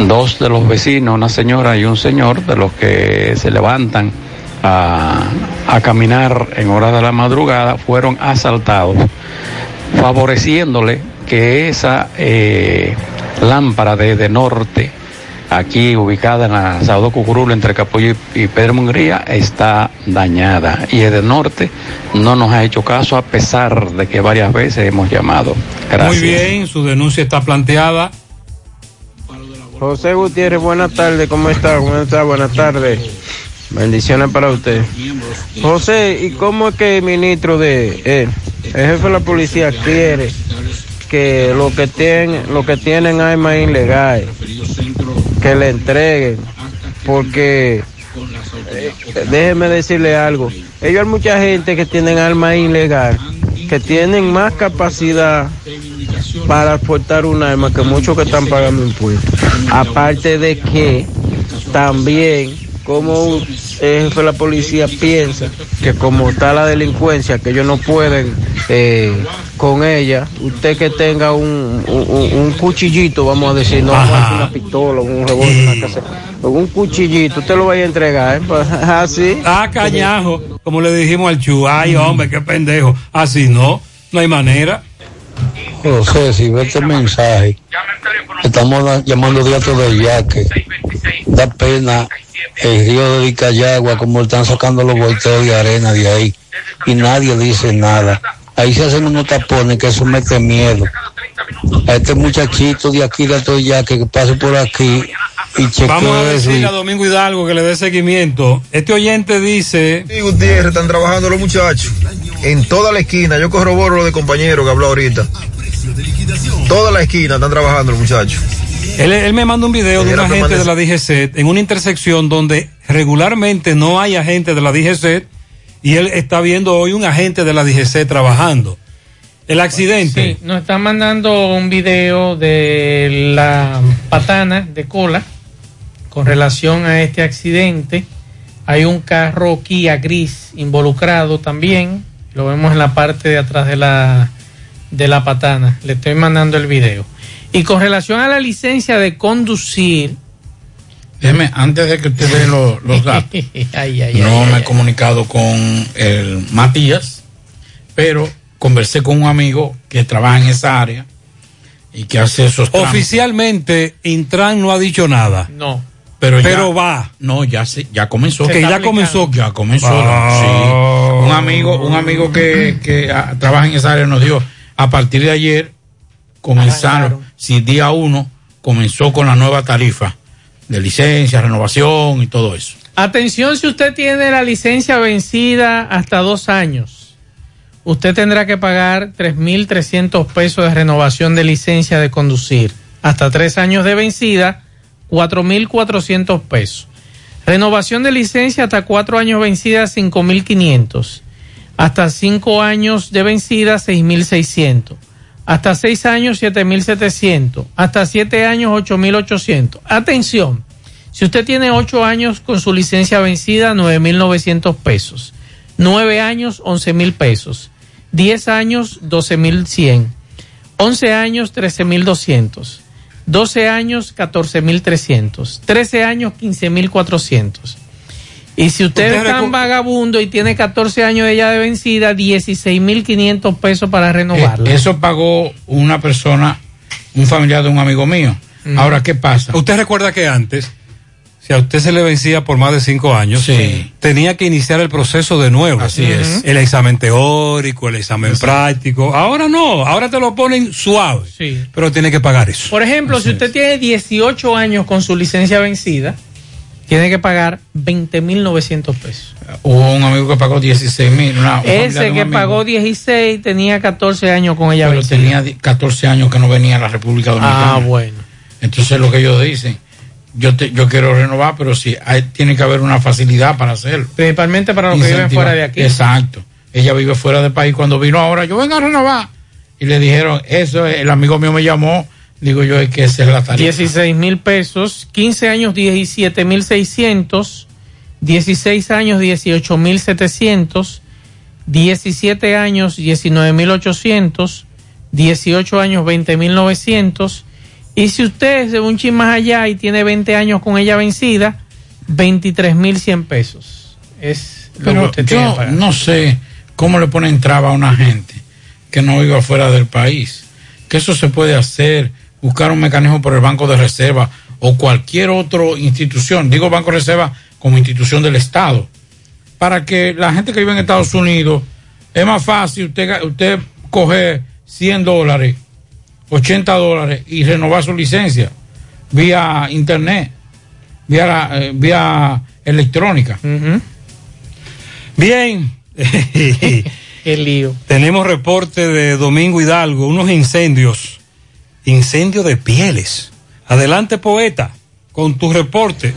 dos de los vecinos, una señora y un señor, de los que se levantan a, a caminar en horas de la madrugada, fueron asaltados, favoreciéndole que esa eh, lámpara de, de norte, aquí ubicada en la Cucurulo entre Capullo y, y Pedro Mungría, está dañada. Y el de norte no nos ha hecho caso a pesar de que varias veces hemos llamado. Gracias. Muy bien, su denuncia está planteada. José Gutiérrez, buenas tardes, ¿cómo está? ¿Cómo está? Buenas tardes. Bendiciones para usted. José, ¿y cómo es que el ministro de eh, el jefe de la policía quiere que lo que tienen, lo que tienen armas ilegales, que le entreguen? Porque eh, déjeme decirle algo. Ellos hay mucha gente que tienen armas ilegales, que tienen más capacidad para exportar un arma que muchos que están pagando impuestos. Aparte de que también como el jefe de la policía piensa que como está la delincuencia, que ellos no pueden eh, con ella, usted que tenga un, un, un cuchillito, vamos a decir, no una pistola, un revólver, una casa, un cuchillito, usted lo vaya a entregar, ¿eh? Pues, así. Ah, cañajo, como le dijimos al Chu, ay hombre, qué pendejo. Así no, no hay manera. José, si ve este mensaje, estamos llamando de acto de yaque. Da pena el río de Vicayagua, como están sacando los volteos de arena de ahí. Y nadie dice nada. Ahí se hacen unos tapones que eso mete miedo. A este muchachito de aquí de acto de yaque que pase por aquí y chequee Vamos a decirle a Domingo Hidalgo que le dé seguimiento. Este oyente dice. Sí, Gutiérrez, están trabajando los muchachos. En toda la esquina, yo corroboro lo de compañero que habló ahorita. Toda la esquina están trabajando los muchachos. Él, él me manda un video de un agente de la DGC en una intersección donde regularmente no hay agente de la DGC y él está viendo hoy un agente de la DGC trabajando. El accidente. Sí, nos están mandando un video de la patana de cola con relación a este accidente. Hay un carro Kia gris involucrado también. Lo vemos en la parte de atrás de la, de la patana. Le estoy mandando el video. Y con relación a la licencia de conducir. Déjeme, antes de que usted dé lo- los datos, Ay, ay, no ay, me ay. he comunicado con el Matías, pero conversé con un amigo que trabaja en esa área y que hace esos trámites. Oficialmente, Intran no ha dicho nada. No. Pero, Pero ya- va. No, ya se, ya comenzó. Se está aplicando. Ya comenzó. Ah. sí. Un amigo, un amigo que, que ah, trabaja en esa área nos dijo, a partir de ayer comenzaron, si día uno comenzó con la nueva tarifa de licencia, renovación y todo eso. Atención si usted tiene la licencia vencida hasta dos años. Usted tendrá que pagar 3.300 pesos de renovación de licencia de conducir. Hasta tres años de vencida, 4.400 pesos. Renovación de licencia hasta cuatro años vencida, 5.500. Hasta cinco años de vencida, 6.600. Hasta seis años, 7.700. Hasta siete años, 8.800. Atención. Si usted tiene ocho años con su licencia vencida, 9.900 pesos. Nueve años, 11.000 pesos. Diez años, 12.100. Once años, 13.200. 12 años, 14.300. 13 años, 15.400. Y si usted, Usted es tan vagabundo y tiene 14 años de ya de vencida, 16.500 pesos para renovarla. Eh, eso pagó una persona, un familiar de un amigo mío. Ahora, ¿qué pasa? Usted recuerda que antes, si a usted se le vencía por más de cinco años, tenía que iniciar el proceso de nuevo. Así es. El examen teórico, el examen práctico. Ahora no, ahora te lo ponen suave. Sí. Pero tiene que pagar eso. Por ejemplo, si usted tiene 18 años con su licencia vencida, tiene que pagar 20.900 pesos. Hubo un amigo que pagó 16 mil. Ese que pagó 16 tenía 14 años con ella Pero vencida. tenía di- 14 años que no venía a la República Dominicana. Ah, bueno. Entonces lo que ellos dicen, yo te, yo quiero renovar, pero sí, hay, tiene que haber una facilidad para hacerlo. Principalmente para los que viven fuera de aquí. Exacto. Ella vive fuera del país. Cuando vino ahora, yo vengo a renovar. Y le dijeron, eso, es- el amigo mío me llamó, digo yo, que esa es la tarifa. 16 mil pesos, 15 años 17 mil 600, 16 años 18.700, 17 años 19.800, 18 años 20.900 y si usted es de un chin más allá y tiene 20 años con ella vencida, 23.100 pesos. Es lo que Pero usted tiene que yo pagar. no sé cómo le ponen traba a una gente que no viva fuera del país. Que eso se puede hacer, buscar un mecanismo por el Banco de Reserva o cualquier otra institución. Digo Banco de Reserva como institución del Estado. Para que la gente que vive en Estados Unidos, es más fácil usted, usted coger 100 dólares, 80 dólares y renovar su licencia vía internet, vía, la- eh, vía electrónica. Bien. El lío. Tenemos reporte de Domingo Hidalgo, unos incendios. Incendio de pieles. Adelante, poeta, con tu reporte.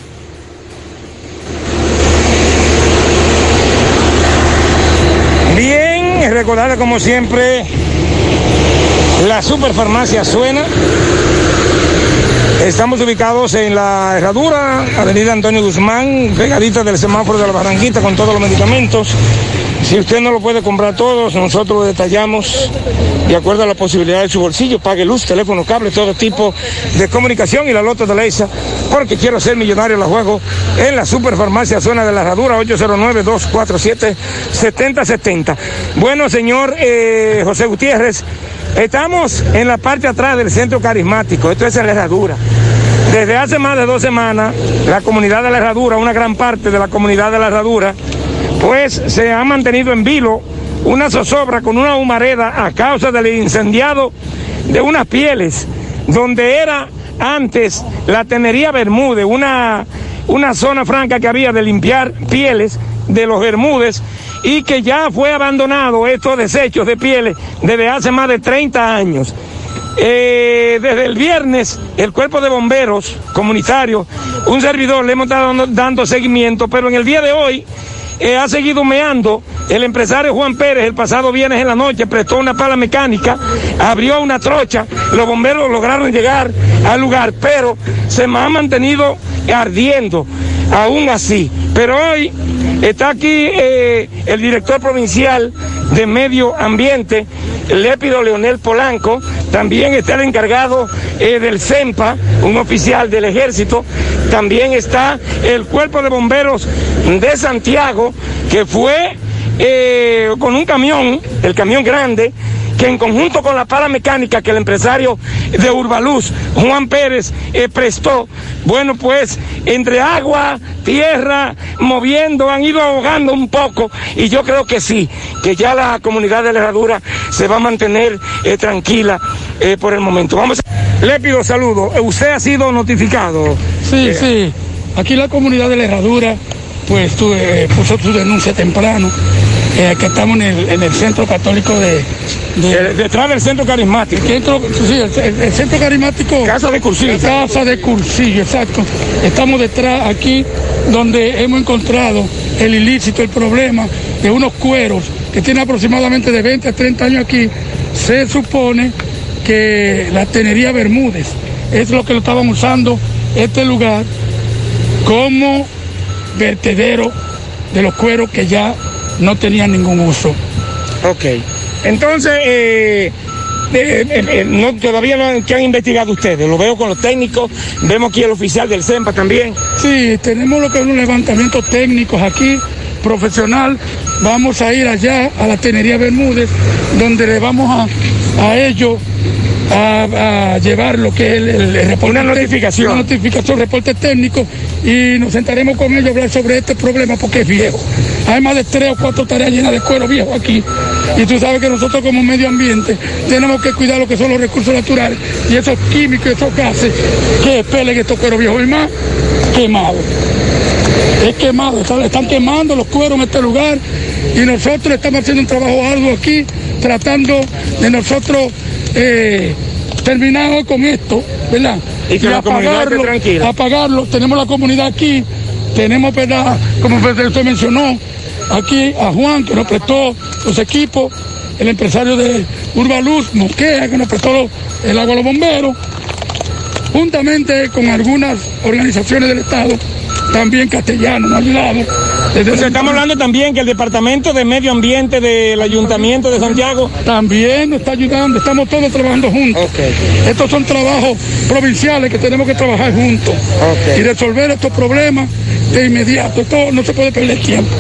Bien, recordarle como siempre, la superfarmacia suena. Estamos ubicados en la herradura, Avenida Antonio Guzmán, pegadita del semáforo de la Barranquita con todos los medicamentos. Si usted no lo puede comprar todos, nosotros lo detallamos de acuerdo a la posibilidad de su bolsillo. Pague luz, teléfono, cable, todo tipo de comunicación y la loto de Leisa, porque quiero ser millonario, la juego en la superfarmacia zona de la herradura 809-247-7070. Bueno, señor eh, José Gutiérrez, estamos en la parte atrás del centro carismático, esto es en la herradura. Desde hace más de dos semanas, la comunidad de la herradura, una gran parte de la comunidad de la herradura, pues se ha mantenido en vilo una zozobra con una humareda a causa del incendiado de unas pieles, donde era antes la Tenería Bermúdez, una, una zona franca que había de limpiar pieles de los Bermúdez y que ya fue abandonado estos desechos de pieles desde hace más de 30 años. Eh, desde el viernes, el cuerpo de bomberos comunitarios, un servidor, le hemos estado dando, dando seguimiento, pero en el día de hoy eh, ha seguido meando. El empresario Juan Pérez el pasado viernes en la noche prestó una pala mecánica, abrió una trocha, los bomberos lograron llegar al lugar, pero se ha mantenido ardiendo, aún así. Pero hoy está aquí eh, el director provincial de Medio Ambiente, Lépido Leonel Polanco, también está el encargado eh, del CEMPA, un oficial del ejército, también está el cuerpo de bomberos de Santiago, que fue eh, con un camión, el camión grande, que en conjunto con la pala mecánica que el empresario de Urbaluz, Juan Pérez, eh, prestó, bueno, pues entre agua, tierra, moviendo, han ido ahogando un poco y yo creo que sí, que ya la comunidad de la herradura se va a mantener eh, tranquila eh, por el momento. Vamos a... Le pido saludo, usted ha sido notificado. Sí, sí. Aquí la comunidad de la herradura, pues tu- eh, puso su denuncia temprano, eh, que estamos en el, en el centro católico de... Detrás del centro carismático. sí, el, el- el centro carismático... Casa de Cursillo. Casa de Cursillo, exacto. Estamos detrás aquí donde hemos encontrado el ilícito, el problema de unos cueros que tienen aproximadamente de 20 a 30 años aquí. Se supone que la tenería Bermúdez es lo que lo estaban usando este lugar como vertedero de los cueros que ya no tenían ningún uso. Ok. Entonces, eh, eh, eh, no, todavía no han, ¿qué han investigado ustedes. Lo veo con los técnicos, vemos aquí el oficial del CEMPA también. Sí, tenemos lo que es un levantamiento técnicos aquí, profesional. Vamos a ir allá a la Tenería Bermúdez, donde le vamos a, a ellos a, a llevar lo que es el, el- el reporte. Una notificación. Una notificación, reporte técnico, y nos sentaremos con ellos a hablar sobre este problema porque es viejo. Hay más de tres o cuatro tareas llenas de cuero viejo aquí. Y tú sabes que nosotros como medio ambiente tenemos que cuidar lo que son los recursos naturales y esos químicos, esos gases que expelen estos cueros viejos y más quemados. Es quemado, están, están quemando los cueros en este lugar y nosotros estamos haciendo un trabajo arduo aquí, tratando de nosotros eh, terminar con esto, ¿verdad? Y que esté tranquila. apagarlo. Tenemos la comunidad aquí, tenemos, ¿verdad? Como usted mencionó, aquí a Juan que nos prestó los equipos, el empresario de Urbaluz, Mosquea, que nos prestó el agua a los bomberos, juntamente con algunas organizaciones del Estado también castellano nos ha estamos hablando también que el Departamento de Medio Ambiente del Ayuntamiento de Santiago también nos está ayudando, estamos todos trabajando juntos. Estos son trabajos provinciales que tenemos que trabajar juntos y resolver estos problemas de inmediato. Esto no se puede perder tiempo.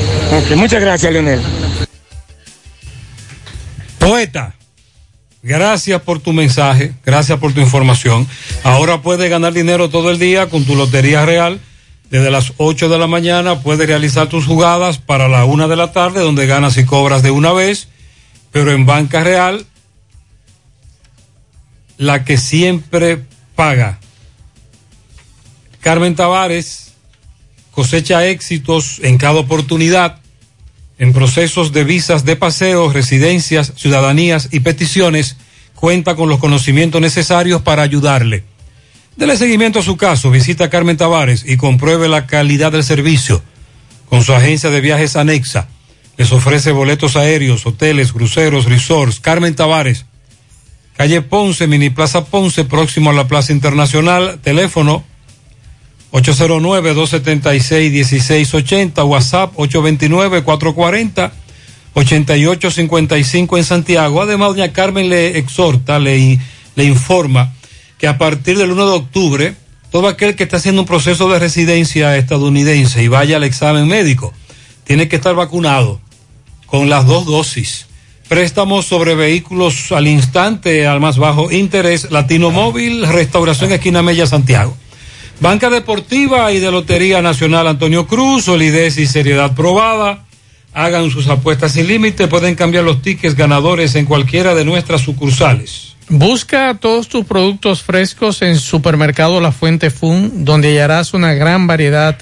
Muchas gracias, Leonel. Poeta, gracias por tu mensaje, gracias por tu información. Ahora puedes ganar dinero todo el día con tu Lotería Real. Desde las 8 de la mañana puedes realizar tus jugadas para la 1 de la tarde, donde ganas y cobras de una vez. Pero en Banca Real, la que siempre paga. Carmen Tavares cosecha éxitos en cada oportunidad en procesos de visas de paseo, residencias, ciudadanías y peticiones, cuenta con los conocimientos necesarios para ayudarle. Dele seguimiento a su caso, visita a Carmen Tavares y compruebe la calidad del servicio. Con su agencia de viajes anexa, les ofrece boletos aéreos, hoteles, cruceros, resorts. Carmen Tavares, calle Ponce, Mini Plaza Ponce, próximo a la Plaza Internacional, teléfono 809-276-1680, WhatsApp 829-440-8855 en Santiago. Además, doña Carmen le exhorta, le, le informa que a partir del 1 de octubre, todo aquel que está haciendo un proceso de residencia estadounidense y vaya al examen médico, tiene que estar vacunado con las dos dosis. Préstamos sobre vehículos al instante, al más bajo interés, Latino Móvil, Restauración Esquina Mella, Santiago. Banca Deportiva y de Lotería Nacional Antonio Cruz, solidez y seriedad probada. Hagan sus apuestas sin límite, pueden cambiar los tickets ganadores en cualquiera de nuestras sucursales. Busca todos tus productos frescos en Supermercado La Fuente Fun, donde hallarás una gran variedad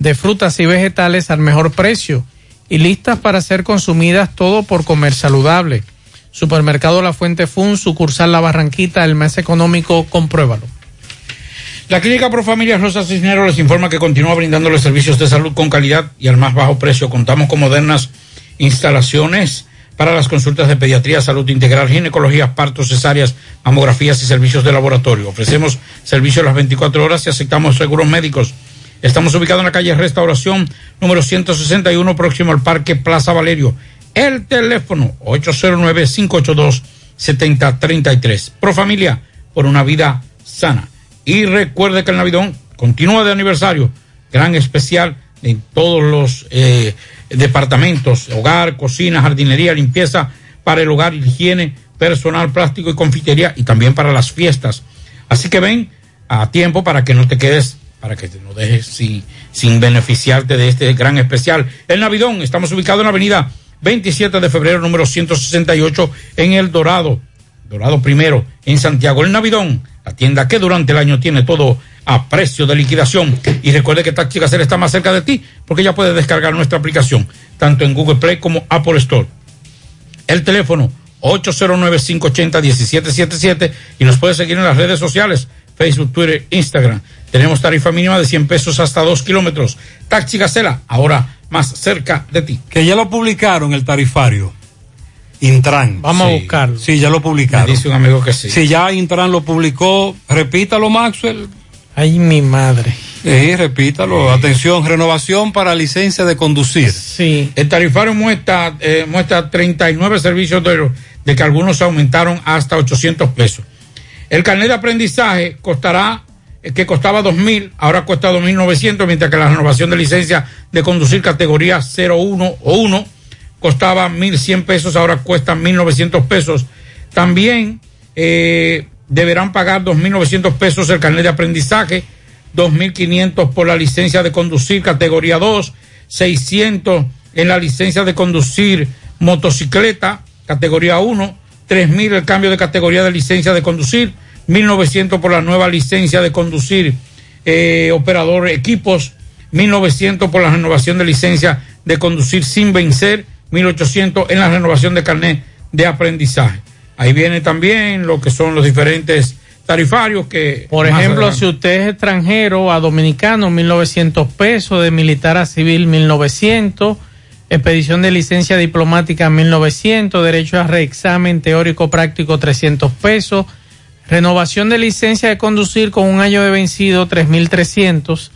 de frutas y vegetales al mejor precio y listas para ser consumidas todo por comer saludable. Supermercado La Fuente Fun, sucursal La Barranquita, el más económico, compruébalo. La Clínica Profamilia Rosa Cisneros les informa que continúa brindándoles servicios de salud con calidad y al más bajo precio. Contamos con modernas instalaciones para las consultas de pediatría, salud integral, ginecología, partos, cesáreas, mamografías y servicios de laboratorio. Ofrecemos servicios las 24 horas y aceptamos seguros médicos. Estamos ubicados en la calle Restauración, número 161, próximo al Parque Plaza Valerio. El teléfono 809-582-7033. Profamilia, por una vida sana. Y recuerde que el Navidón continúa de aniversario, gran especial en todos los eh, departamentos, hogar, cocina, jardinería, limpieza para el hogar, higiene, personal, plástico y confitería y también para las fiestas. Así que ven a tiempo para que no te quedes, para que no dejes sin, sin beneficiarte de este gran especial. El Navidón, estamos ubicados en la avenida 27 de febrero, número 168, en El Dorado, Dorado primero, en Santiago. El Navidón, la tienda que durante el año tiene todo a precio de liquidación. Y recuerde que Taxi Gacela está más cerca de ti porque ya puedes descargar nuestra aplicación, tanto en Google Play como Apple Store. El teléfono 809-580-1777 y nos puedes seguir en las redes sociales, Facebook, Twitter, Instagram. Tenemos tarifa mínima de 100 pesos hasta 2 kilómetros. Taxi Gacela, ahora más cerca de ti. Que ya lo publicaron el tarifario. Intran. Vamos a buscarlo. Sí, ya lo publicaron. Me dice un amigo que sí. Sí, ya Intran lo publicó. Repítalo, Maxwell. Ay, mi madre. Sí, repítalo. Atención, renovación para licencia de conducir. Sí. El tarifario muestra, eh, muestra 39 servicios de, de que algunos aumentaron hasta 800 pesos. El carnet de aprendizaje costará, eh, que costaba 2.000, ahora cuesta 2.900, mientras que la renovación de licencia de conducir categoría 01 o 1 costaba 1.100 pesos, ahora cuesta 1.900 pesos. También eh, deberán pagar 2.900 pesos el carnet de aprendizaje, 2.500 por la licencia de conducir categoría 2, 600 en la licencia de conducir motocicleta categoría 1, 3.000 el cambio de categoría de licencia de conducir, 1.900 por la nueva licencia de conducir eh, operador equipos, 1.900 por la renovación de licencia de conducir sin vencer, 1.800 en la renovación de carnet de aprendizaje. Ahí viene también lo que son los diferentes tarifarios que... Por ejemplo, adelante- si usted es extranjero a dominicano, 1.900 pesos, de militar a civil, 1.900, expedición de licencia diplomática, 1.900, derecho a reexamen teórico práctico, 300 pesos, renovación de licencia de conducir con un año de vencido, 3.300,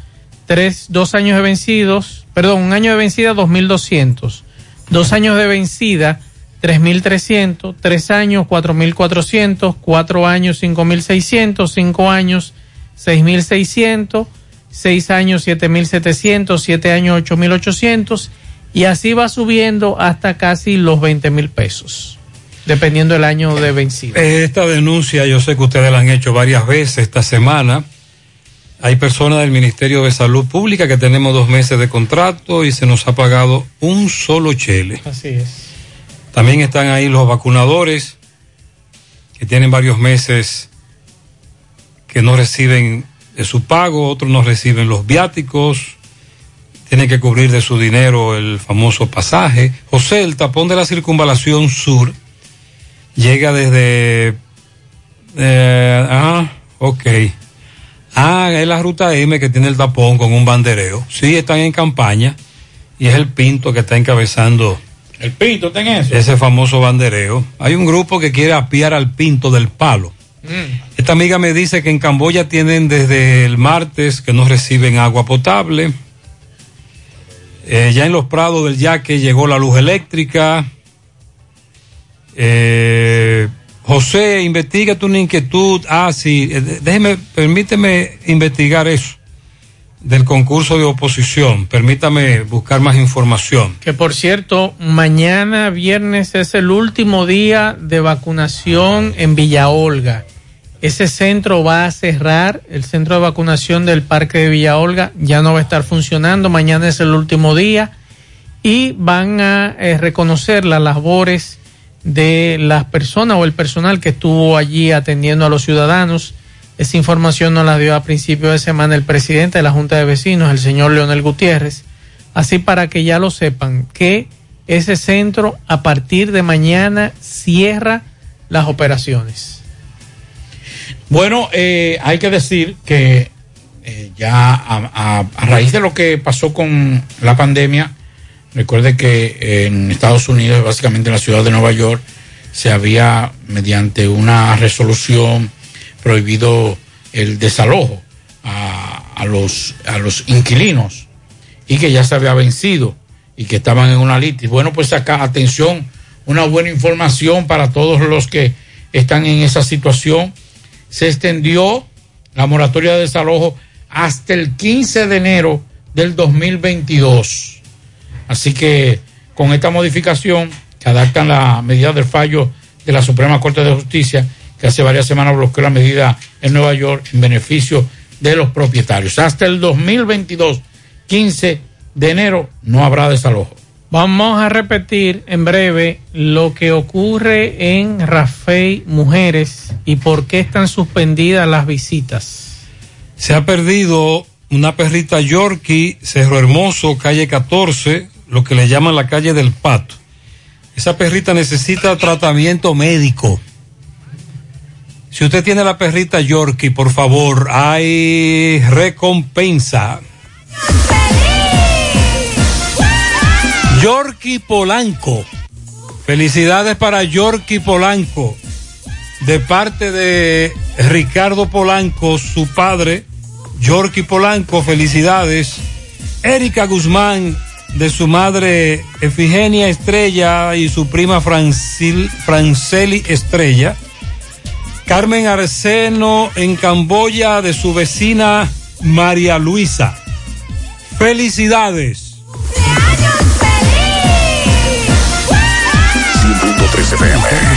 tres, dos años de vencidos, perdón, un año de vencida 2.200, dos años de vencida 3.300, tres años 4.400, cuatro años 5.600, cinco años 6.600, seis años 7.700, siete años 8.800 y así va subiendo hasta casi los 20.000 pesos, dependiendo del año de vencida. Esta denuncia yo sé que ustedes la han hecho varias veces esta semana. Hay personas del Ministerio de Salud Pública que tenemos dos meses de contrato y se nos ha pagado un solo chele. Así es. También están ahí los vacunadores que tienen varios meses que no reciben de su pago, otros no reciben los viáticos, tienen que cubrir de su dinero el famoso pasaje. José, el tapón de la circunvalación sur llega desde... Eh, ah, ok. Ah, es la ruta M que tiene el tapón con un bandereo. Sí, están en campaña y es el Pinto que está encabezando El Pinto está en eso. ese famoso bandereo. Hay un grupo que quiere apiar al Pinto del palo. Mm. Esta amiga me dice que en Camboya tienen desde el martes que no reciben agua potable. Eh, ya en los prados del yaque llegó la luz eléctrica. Eh, José, investiga una inquietud. Ah, sí, eh, déjeme, permíteme investigar eso del concurso de oposición. Permítame buscar más información. Que por cierto, mañana viernes es el último día de vacunación en Villa Olga. Ese centro va a cerrar, el centro de vacunación del Parque de Villa Olga ya no va a estar funcionando, mañana es el último día y van a eh, reconocer las labores de las personas o el personal que estuvo allí atendiendo a los ciudadanos. Esa información nos la dio a principio de semana el presidente de la Junta de Vecinos, el señor Leonel Gutiérrez. Así para que ya lo sepan, que ese centro a partir de mañana cierra las operaciones. Bueno, eh, hay que decir que eh, ya a, raíz de lo que pasó con la pandemia, recuerde que en Estados Unidos, básicamente en la ciudad de Nueva York, se había, mediante una resolución, prohibido el desalojo a, los, los inquilinos y que ya se había vencido y que estaban en una litis. Bueno, pues acá, atención, una buena información para todos los que están en esa situación. Se extendió la moratoria de desalojo hasta el 15 de enero del 2022. Así que con esta modificación que adaptan la medida del fallo de la Suprema Corte de Justicia, que hace varias semanas bloqueó la medida en Nueva York en beneficio de los propietarios. Hasta el 2022, 15 de enero, no habrá desalojo. Vamos a repetir en breve lo que ocurre en Rafey Mujeres y por qué están suspendidas las visitas. Se ha perdido una perrita Yorkie, Cerro Hermoso, calle 14, lo que le llaman la calle del Pato. Esa perrita necesita tratamiento médico. Si usted tiene la perrita Yorkie, por favor, hay recompensa. Yorkie Polanco. Felicidades para Yorkie Polanco. De parte de Ricardo Polanco, su padre, Yorkie Polanco, felicidades. Erika Guzmán, de su madre Efigenia Estrella y su prima Francil, Franceli Estrella. Carmen Arseno en Camboya, de su vecina María Luisa. Felicidades.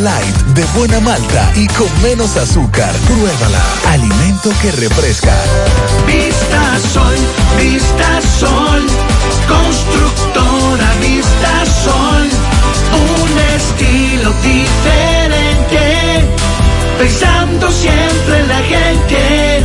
Light de buena malta y con menos azúcar. Pruébala. Alimento que refresca. Vista Sol, Vista Sol, constructora Vista Sol, un estilo diferente, pensando siempre en la gente,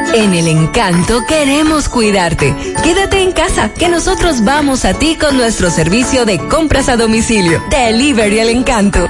En el encanto queremos cuidarte. Quédate en casa, que nosotros vamos a ti con nuestro servicio de compras a domicilio. Delivery el encanto.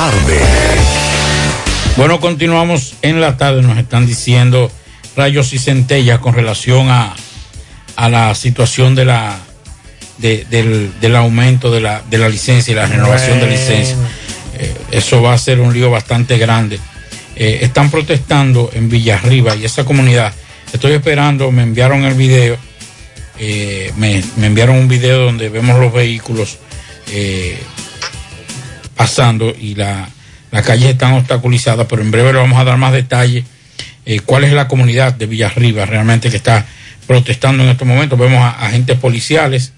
Tarde. Bueno, continuamos en la tarde. Nos están diciendo rayos y centellas con relación a, a la situación de la de- del, del aumento de la, de la licencia y la renovación de licencia. Eh, eso va a ser un lío bastante grande. Eh, están protestando en Villarriba y esa comunidad. Estoy esperando, me enviaron el video, eh, me, me enviaron un video donde vemos los vehículos eh, pasando y la, las calles están obstaculizadas, pero en breve le vamos a dar más detalles. eh, cuál es la comunidad de Villarriba realmente que está protestando en estos momentos. Vemos a agentes policiales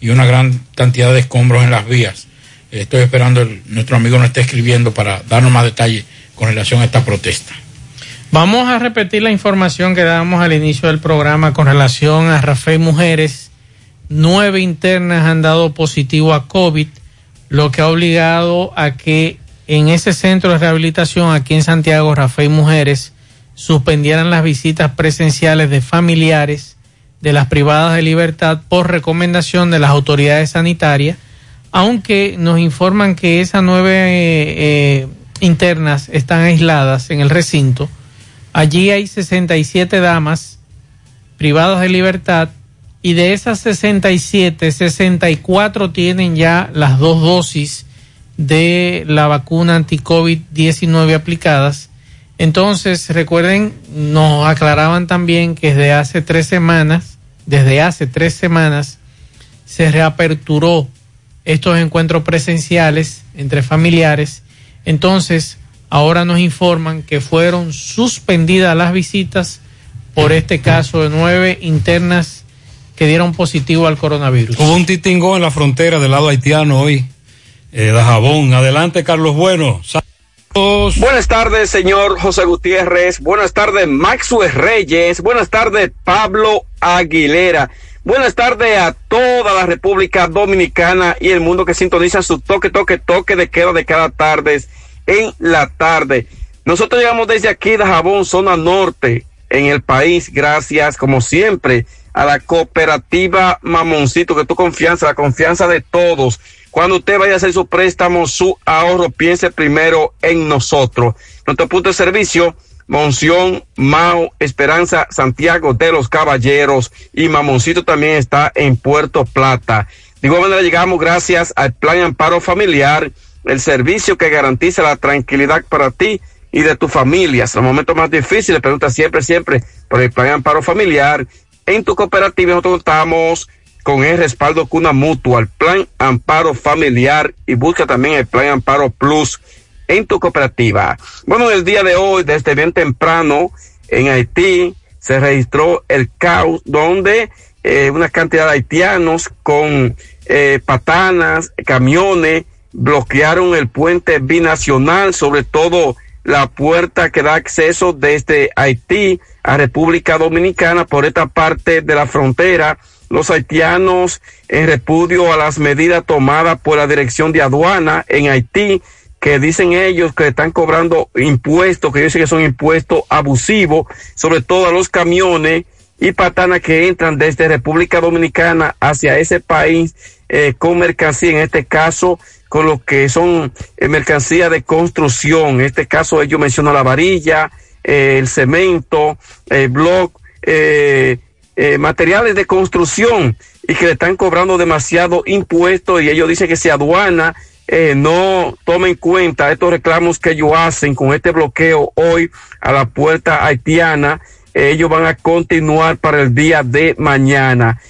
y una gran cantidad de escombros en las vías. Estoy esperando el- nuestro amigo nos esté escribiendo para darnos más detalles con relación a esta protesta. Vamos a repetir la información que dábamos al inicio del programa con relación a Rafael Mujeres. Nueve internas han dado positivo a COVID, lo que ha obligado a que en ese centro de rehabilitación aquí en Santiago, Rafael Mujeres, suspendieran las visitas presenciales de familiares de las privadas de libertad por recomendación de las autoridades sanitarias, aunque nos informan que esas nueve eh, eh, internas están aisladas en el recinto. Allí hay 67 damas privadas de libertad y de esas 67, 64 tienen ya las dos dosis de la vacuna anti-COVID-19 aplicadas. Entonces, recuerden, nos aclaraban también que desde hace tres semanas, desde hace tres semanas, se reaperturó estos encuentros presenciales entre familiares. Entonces, ahora nos informan que fueron suspendidas las visitas por este caso de nueve internas que dieron positivo al coronavirus. Hubo un titingón en la frontera del lado haitiano hoy, eh, de Jabón. Adelante, Carlos Bueno. Saludos. Buenas tardes, señor José Gutiérrez. Buenas tardes, Maxwell Reyes. Buenas tardes, Pablo Aguilera. Buenas tardes a toda la República Dominicana y el mundo que sintoniza su toque, toque, toque de queda de cada tarde en la tarde. Nosotros llegamos desde aquí de Jabón, zona norte, en el país, gracias, como siempre, a la cooperativa Mamoncito, que tu confianza, la confianza de todos. Cuando usted vaya a hacer su préstamo, su ahorro, piense primero en nosotros. Nuestro punto de servicio, Monción, Mao, Esperanza, Santiago de los Caballeros y Mamoncito también está en Puerto Plata. De igual manera llegamos gracias al Plan Amparo Familiar, el servicio que garantiza la tranquilidad para ti y de tu familia. En los momentos más difíciles, pregunta siempre, siempre por el Plan Amparo Familiar. En tu cooperativa nosotros contamos con el respaldo Cuna Mutua, el Plan Amparo Familiar y busca también el Plan Amparo Plus en tu cooperativa. Bueno, el día de hoy, desde bien temprano, en Haití se registró el caos donde eh, una cantidad de haitianos con eh, patanas, camiones, bloquearon el puente binacional, sobre todo la puerta que da acceso desde Haití a República Dominicana por esta parte de la frontera. Los haitianos en repudio a las medidas tomadas por la Dirección de Aduana en Haití que dicen ellos que están cobrando impuestos, que dicen que son impuestos abusivos, sobre todo a los camiones y patanas que entran desde República Dominicana hacia ese país eh, con mercancía, en este caso con lo que son eh, mercancía de construcción. En este caso ellos mencionan la varilla, eh, el cemento, el block, eh, materiales de construcción y que le están cobrando demasiado impuestos y ellos dicen que si aduana no toma en cuenta estos reclamos que ellos hacen con este bloqueo hoy a la puerta haitiana, ellos van a continuar para el día de mañana.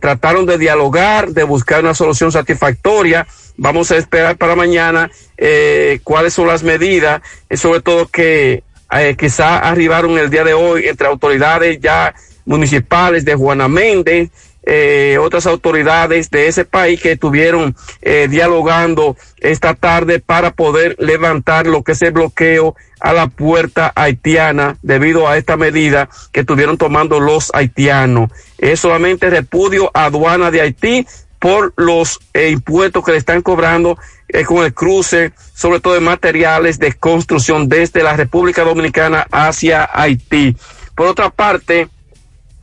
Trataron de dialogar, de buscar una solución satisfactoria. Vamos a esperar para mañana eh, cuáles son las medidas, eh, sobre todo que eh, quizá arribaron el día de hoy entre autoridades ya municipales de Juana Méndez, eh, otras autoridades de ese país que estuvieron eh, dialogando esta tarde para poder levantar lo que es el bloqueo a la puerta haitiana debido a esta medida que estuvieron tomando los haitianos. Es solamente repudio a aduana de Haití por los eh, impuestos que le están cobrando eh, con el cruce, sobre todo de materiales de construcción desde la República Dominicana hacia Haití. Por otra parte,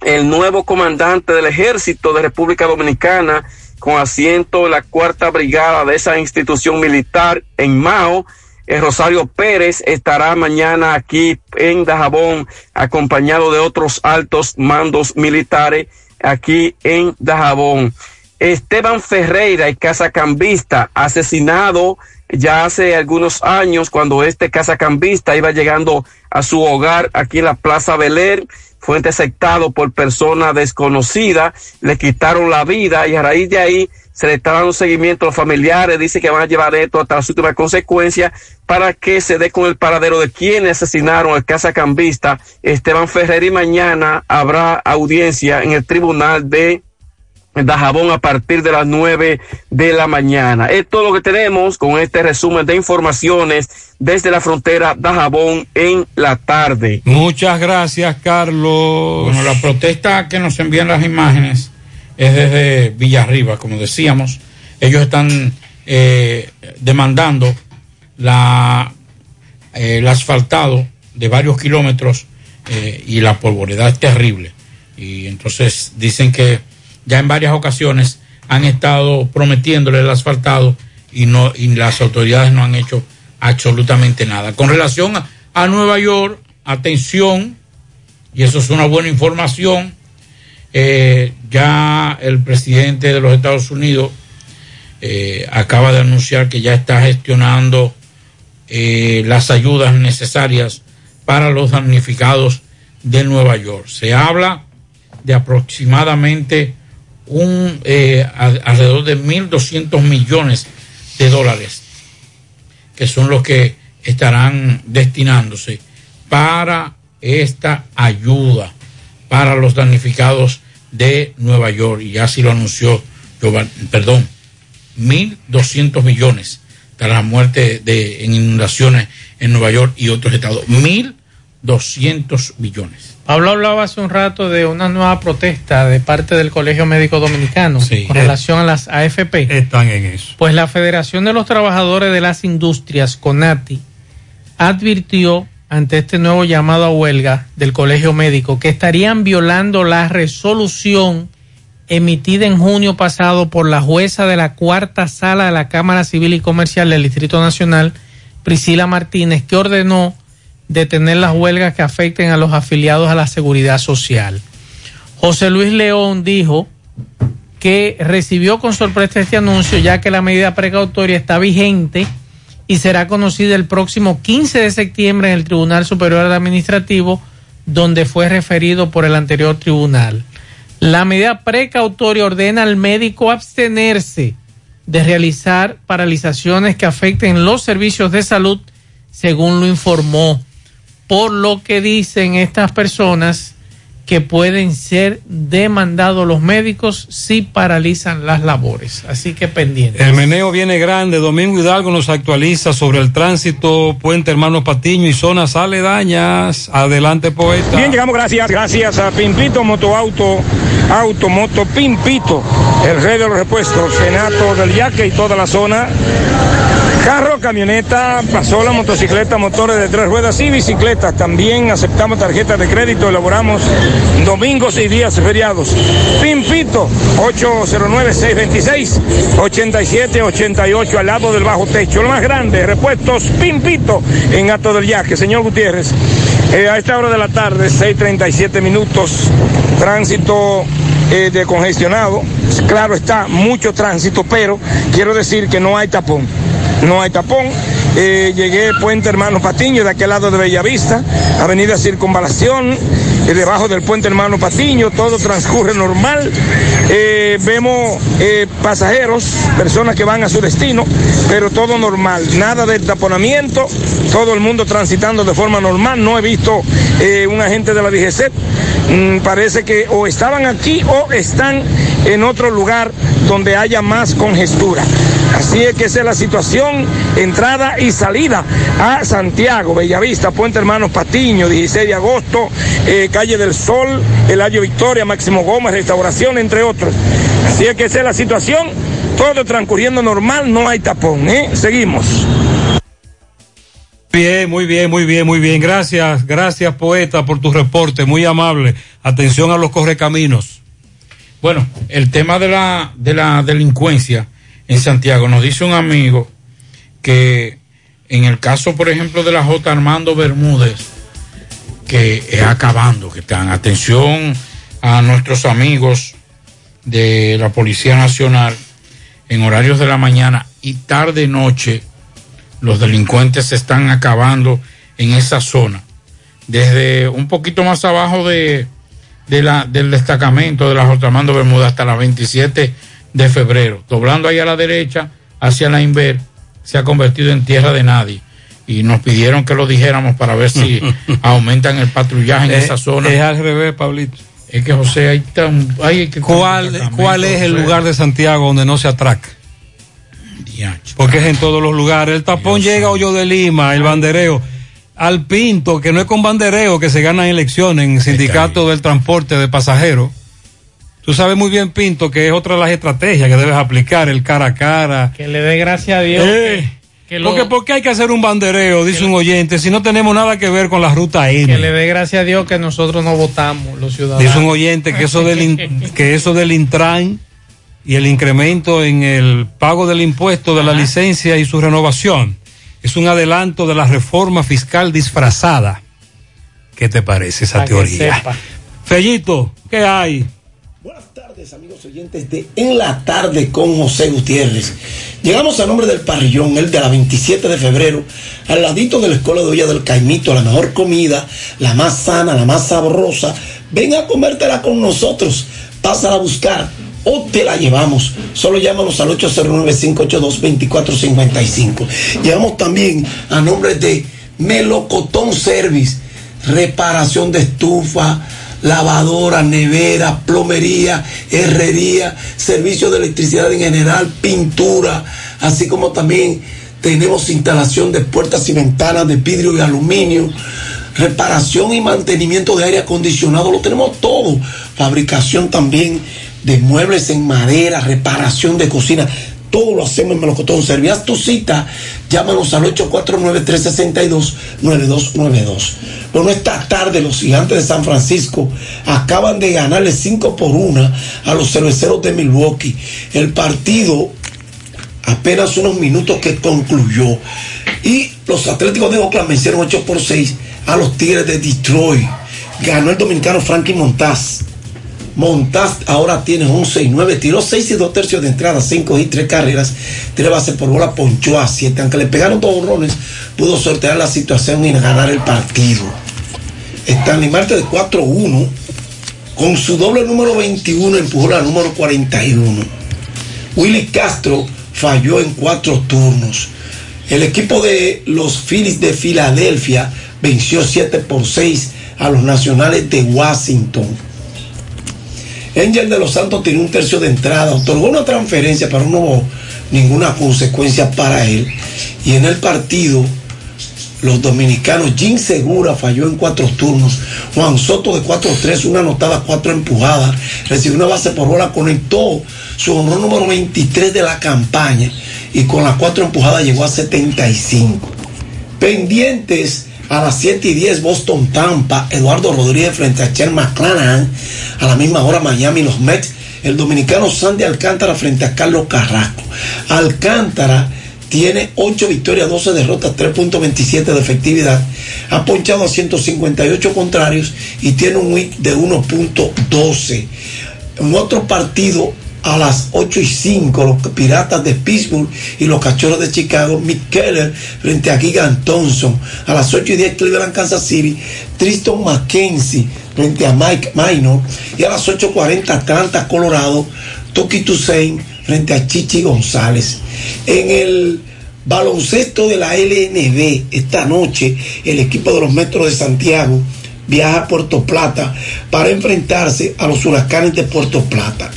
el nuevo comandante del ejército de República Dominicana con asiento en la cuarta brigada de esa institución militar en Mao, el Rosario Pérez estará mañana aquí en Dajabón acompañado de otros altos mandos militares aquí en Dajabón. Esteban Ferreira, el casacambista, asesinado ya hace algunos años cuando este casacambista iba llegando a su hogar aquí en la Plaza Beler fue interceptado por persona desconocida, le quitaron la vida y a raíz de ahí se le está dando seguimiento a los familiares, dice que van a llevar esto hasta las últimas consecuencias para que se dé con el paradero de quienes asesinaron al casacambista Esteban Ferrer y mañana habrá audiencia en el tribunal de Dajabón a partir de las nueve de la mañana. Es todo lo que tenemos con este resumen de informaciones desde la frontera Dajabón en la tarde. Muchas gracias, Carlos. Bueno, la protesta que nos envían las imágenes es desde Villarriba, como decíamos. Ellos están eh, demandando la, eh, el asfaltado de varios kilómetros eh, y la polvoridad es terrible. Y entonces dicen que ya en varias ocasiones han estado prometiéndole el asfaltado y no las autoridades no han hecho absolutamente nada. Con relación a, a Nueva York, atención, y eso es una buena información, eh, ya el presidente de los Estados Unidos eh, acaba de anunciar que ya está gestionando eh, las ayudas necesarias para los damnificados de Nueva York. Se habla de aproximadamente un eh, alrededor de 1.200 millones de dólares, que son los que estarán destinándose para esta ayuda para los damnificados de Nueva York. Y así lo anunció, Giova- perdón, 1.200 millones tras la muerte de, en inundaciones en Nueva York y otros estados. 1.200 millones. Pablo hablaba hace un rato de una nueva protesta de parte del Colegio Médico Dominicano con relación a las AFP. Están en eso. Pues la Federación de los Trabajadores de las Industrias, CONATI, advirtió ante este nuevo llamado a huelga del Colegio Médico que estarían violando la resolución emitida en junio pasado por la jueza de la cuarta sala de la Cámara Civil y Comercial del Distrito Nacional, Priscila Martínez, que ordenó detener las huelgas que afecten a los afiliados a la seguridad social. José Luis León dijo que recibió con sorpresa este anuncio ya que la medida precautoria está vigente y será conocida el próximo 15 de septiembre en el Tribunal Superior Administrativo donde fue referido por el anterior tribunal. La medida precautoria ordena al médico abstenerse de realizar paralizaciones que afecten los servicios de salud, según lo informó. Por lo que dicen estas personas que pueden ser demandados los médicos si paralizan las labores. Así que pendiente. El meneo viene grande. Domingo Hidalgo nos actualiza sobre el tránsito, Puente Hermanos Patiño y zonas aledañas. Adelante, poeta. Bien, llegamos gracias, gracias a Pimpito Motoauto, Auto, Moto, Pimpito, el rey de los repuestos, Senato del Yaque y toda la zona Carro, camioneta, pasola, motocicleta, motores de tres ruedas y bicicletas. También aceptamos tarjetas de crédito, elaboramos domingos y días feriados. Pimpito, 809-626-8788 al lado del bajo techo. Lo más grande, repuestos Pimpito en Ato del Yaque. Señor Gutiérrez, eh, a esta hora de la tarde, 6.37 minutos, tránsito eh, congestionado. Claro está, mucho tránsito, pero quiero decir que no hay tapón. No hay tapón. Eh, llegué Puente Hermano Patiño, de aquel lado de Bellavista, Avenida Circunvalación, eh, debajo del Puente Hermano Patiño, todo transcurre normal. Eh, vemos eh, pasajeros, personas que van a su destino, pero todo normal, nada de taponamiento, todo el mundo transitando de forma normal. No he visto eh, un agente de la DGC. Mm, parece que o estaban aquí o están en otro lugar donde haya más congestura. Así es que esa es la situación, entrada y salida a Santiago, Bellavista, Puente Hermanos Patiño, 16 de agosto, eh, Calle del Sol, Eladio Victoria, Máximo Gómez, Restauración, entre otros. Así es que esa es la situación, todo transcurriendo normal, no hay tapón, ¿eh? Seguimos. Bien, muy bien, muy bien, muy bien. Gracias, gracias poeta por tu reporte, muy amable. Atención a los correcaminos. Bueno, el tema de la, de la delincuencia en Santiago, nos dice un amigo que en el caso, por ejemplo, de la J. Armando Bermúdez, que es acabando, que están, atención a nuestros amigos de la Policía Nacional, en horarios de la mañana y tarde noche, los delincuentes se están acabando en esa zona. Desde un poquito más abajo de, de la, del destacamento de la J. Armando Bermúdez hasta la 27 de febrero, doblando ahí a la derecha hacia la Inver, se ha convertido en tierra de nadie. Y nos pidieron que lo dijéramos para ver si aumentan el patrullaje en Eh, esa zona. Es al revés, Pablito. Es que José, ahí está un- hay que ¿Cuál, ¿Cuál es el lugar de Santiago donde no se atraca? Porque es en todos los lugares. El tapón llega a Hoyo de Lima, el bandereo. Al Pinto, que no es con bandereo que se ganan elecciones en sindicato del transporte de pasajeros. Tú sabes muy bien, Pinto, que es otra de las estrategias que debes aplicar, el cara a cara. Que le dé gracias a Dios. Eh, que, que lo- Porque, ¿por qué hay que hacer un bandereo? Dice un oyente, si no tenemos nada que ver con la ruta N. que le dé gracias a Dios que nosotros no votamos, los ciudadanos. Dice un oyente que eso del, que eso del Intran y el incremento en el pago del impuesto de la licencia y su renovación es un adelanto de la reforma fiscal disfrazada. ¿Qué te parece esa Para teoría? Fellito, ¿qué hay? Amigos oyentes de En la Tarde con José Gutiérrez. Llegamos a nombre del parrillón, el de la 27 de febrero, al ladito de la Escuela de Olla del Caimito, la mejor comida, la más sana, la más sabrosa. Ven a comértela con nosotros, pásala a buscar o te la llevamos. Solo llámanos al 809-582-2455. Llegamos también a nombre de Melocotón Service, reparación de estufa, lavadora, nevera, plomería, herrería, servicio de electricidad en general, pintura, así como también tenemos instalación de puertas y ventanas de vidrio y aluminio, reparación y mantenimiento de aire acondicionado, lo tenemos todo, fabricación también de muebles en madera, reparación de cocina, todo lo hacemos en Melocotón. Servías tu cita, llámanos al 849-362-9292. Bueno, esta tarde los gigantes de San Francisco acaban de ganarle 5 por 1 a los cerveceros de Milwaukee. El partido apenas unos minutos que concluyó. Y los Atléticos de Oakland vencieron 8 por 6 a los Tigres de Detroit. Ganó el dominicano Frankie Montaz. Montaz ahora tiene 11 y 9, tiró 6 y 2 tercios de entrada, 5 y 3 carreras, 3 bases por bola, ponchó a 7. Aunque le pegaron dos honrones, pudo sortear la situación y ganar el partido. Stanley Marte de 4-1, con su doble número 21 empujó la número 41. Willy Castro falló en cuatro turnos. El equipo de los Phillies de Filadelfia venció 7 por 6 a los Nacionales de Washington. Angel de los Santos tiene un tercio de entrada, otorgó una transferencia, pero no hubo ninguna consecuencia para él. Y en el partido, los dominicanos, Jim Segura falló en cuatro turnos, Juan Soto de 4-3, una anotada, cuatro empujadas, recibió una base por bola, conectó su honor número 23 de la campaña y con las cuatro empujadas llegó a 75. Pendientes a las 7 y 10 Boston Tampa, Eduardo Rodríguez frente a Cher McClanahan, a la misma hora Miami los Mets, el dominicano Sandy Alcántara frente a Carlos Carrasco. Alcántara tiene 8 victorias, 12 derrotas, 3.27 de efectividad, ha ponchado a 158 contrarios y tiene un WIC de 1.12. En otro partido, a las 8 y 5, los Piratas de Pittsburgh y los Cachorros de Chicago, Mick Keller frente a Gigan Thompson. A las 8 y 10, Cleveland, Kansas City, Tristan McKenzie frente a Mike Minor. Y a las 8.40, Atlanta, Colorado, Toki Toussaint frente a Chichi González. En el baloncesto de la LNB, esta noche, el equipo de los Metros de Santiago viaja a Puerto Plata para enfrentarse a los huracanes de Puerto Plata.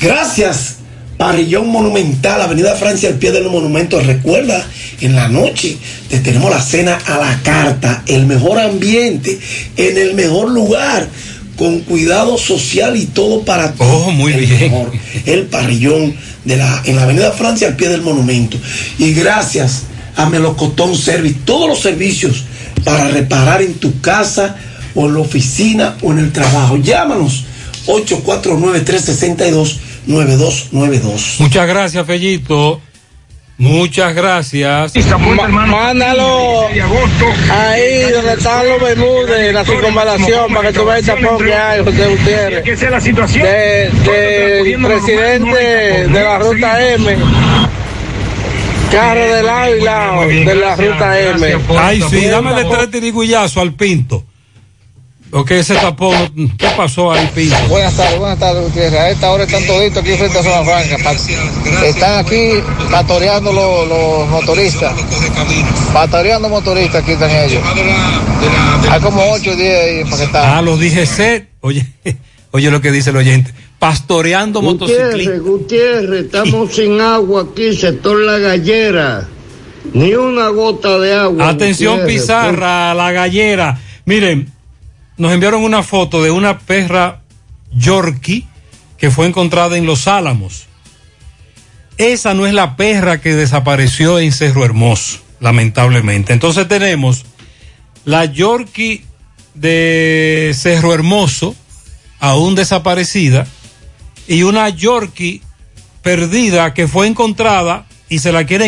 Gracias, Parrillón Monumental, Avenida Francia, al pie del monumento. Recuerda, en la noche te tenemos la cena a la carta, el mejor ambiente, en el mejor lugar, con cuidado social y todo para todos. Oh, muy el bien. mejor, el Parrillón de la, en la Avenida Francia, al pie del monumento. Y gracias a Melocotón Service, todos los servicios para reparar en tu casa o en la oficina o en el trabajo. Llámanos 849-362-9292. Muchas gracias, Fellito. Muchas gracias. Mándalo ahí donde están los Bermúdez, la circunvalación, para que tú veas el tapón que hay, José Gutiérrez. Que sea la situación. De- del presidente de la ruta M. Carro de lado y lado de la ruta M. Ay, sí, dame de tres tirigullazos al Pinto. Ok, ese tapón, ¿qué pasó ahí, Pinto? Buenas tardes, buenas tardes, Gutiérrez. A esta hora están toditos aquí frente a Zona Franca. Pa- Están aquí pastoreando los, los motoristas. Pastoreando motoristas aquí están ellos. Hay como 8 o 10 ahí para que están. Ah, los dije set. Oye, oye lo que dice el oyente. Pastoreando motociclistas. Gutiérrez, Gutiérrez, estamos sin agua aquí, sector La Gallera. Ni una gota de agua. Atención, Gutiérrez. Pizarra, la gallera. Miren, nos enviaron una foto de una perra Yorkie que fue encontrada en Los Álamos. Esa no es la perra que desapareció en Cerro Hermoso, lamentablemente. Entonces tenemos la Yorkie de Cerro Hermoso, aún desaparecida, y una Yorkie perdida que fue encontrada y se la quieren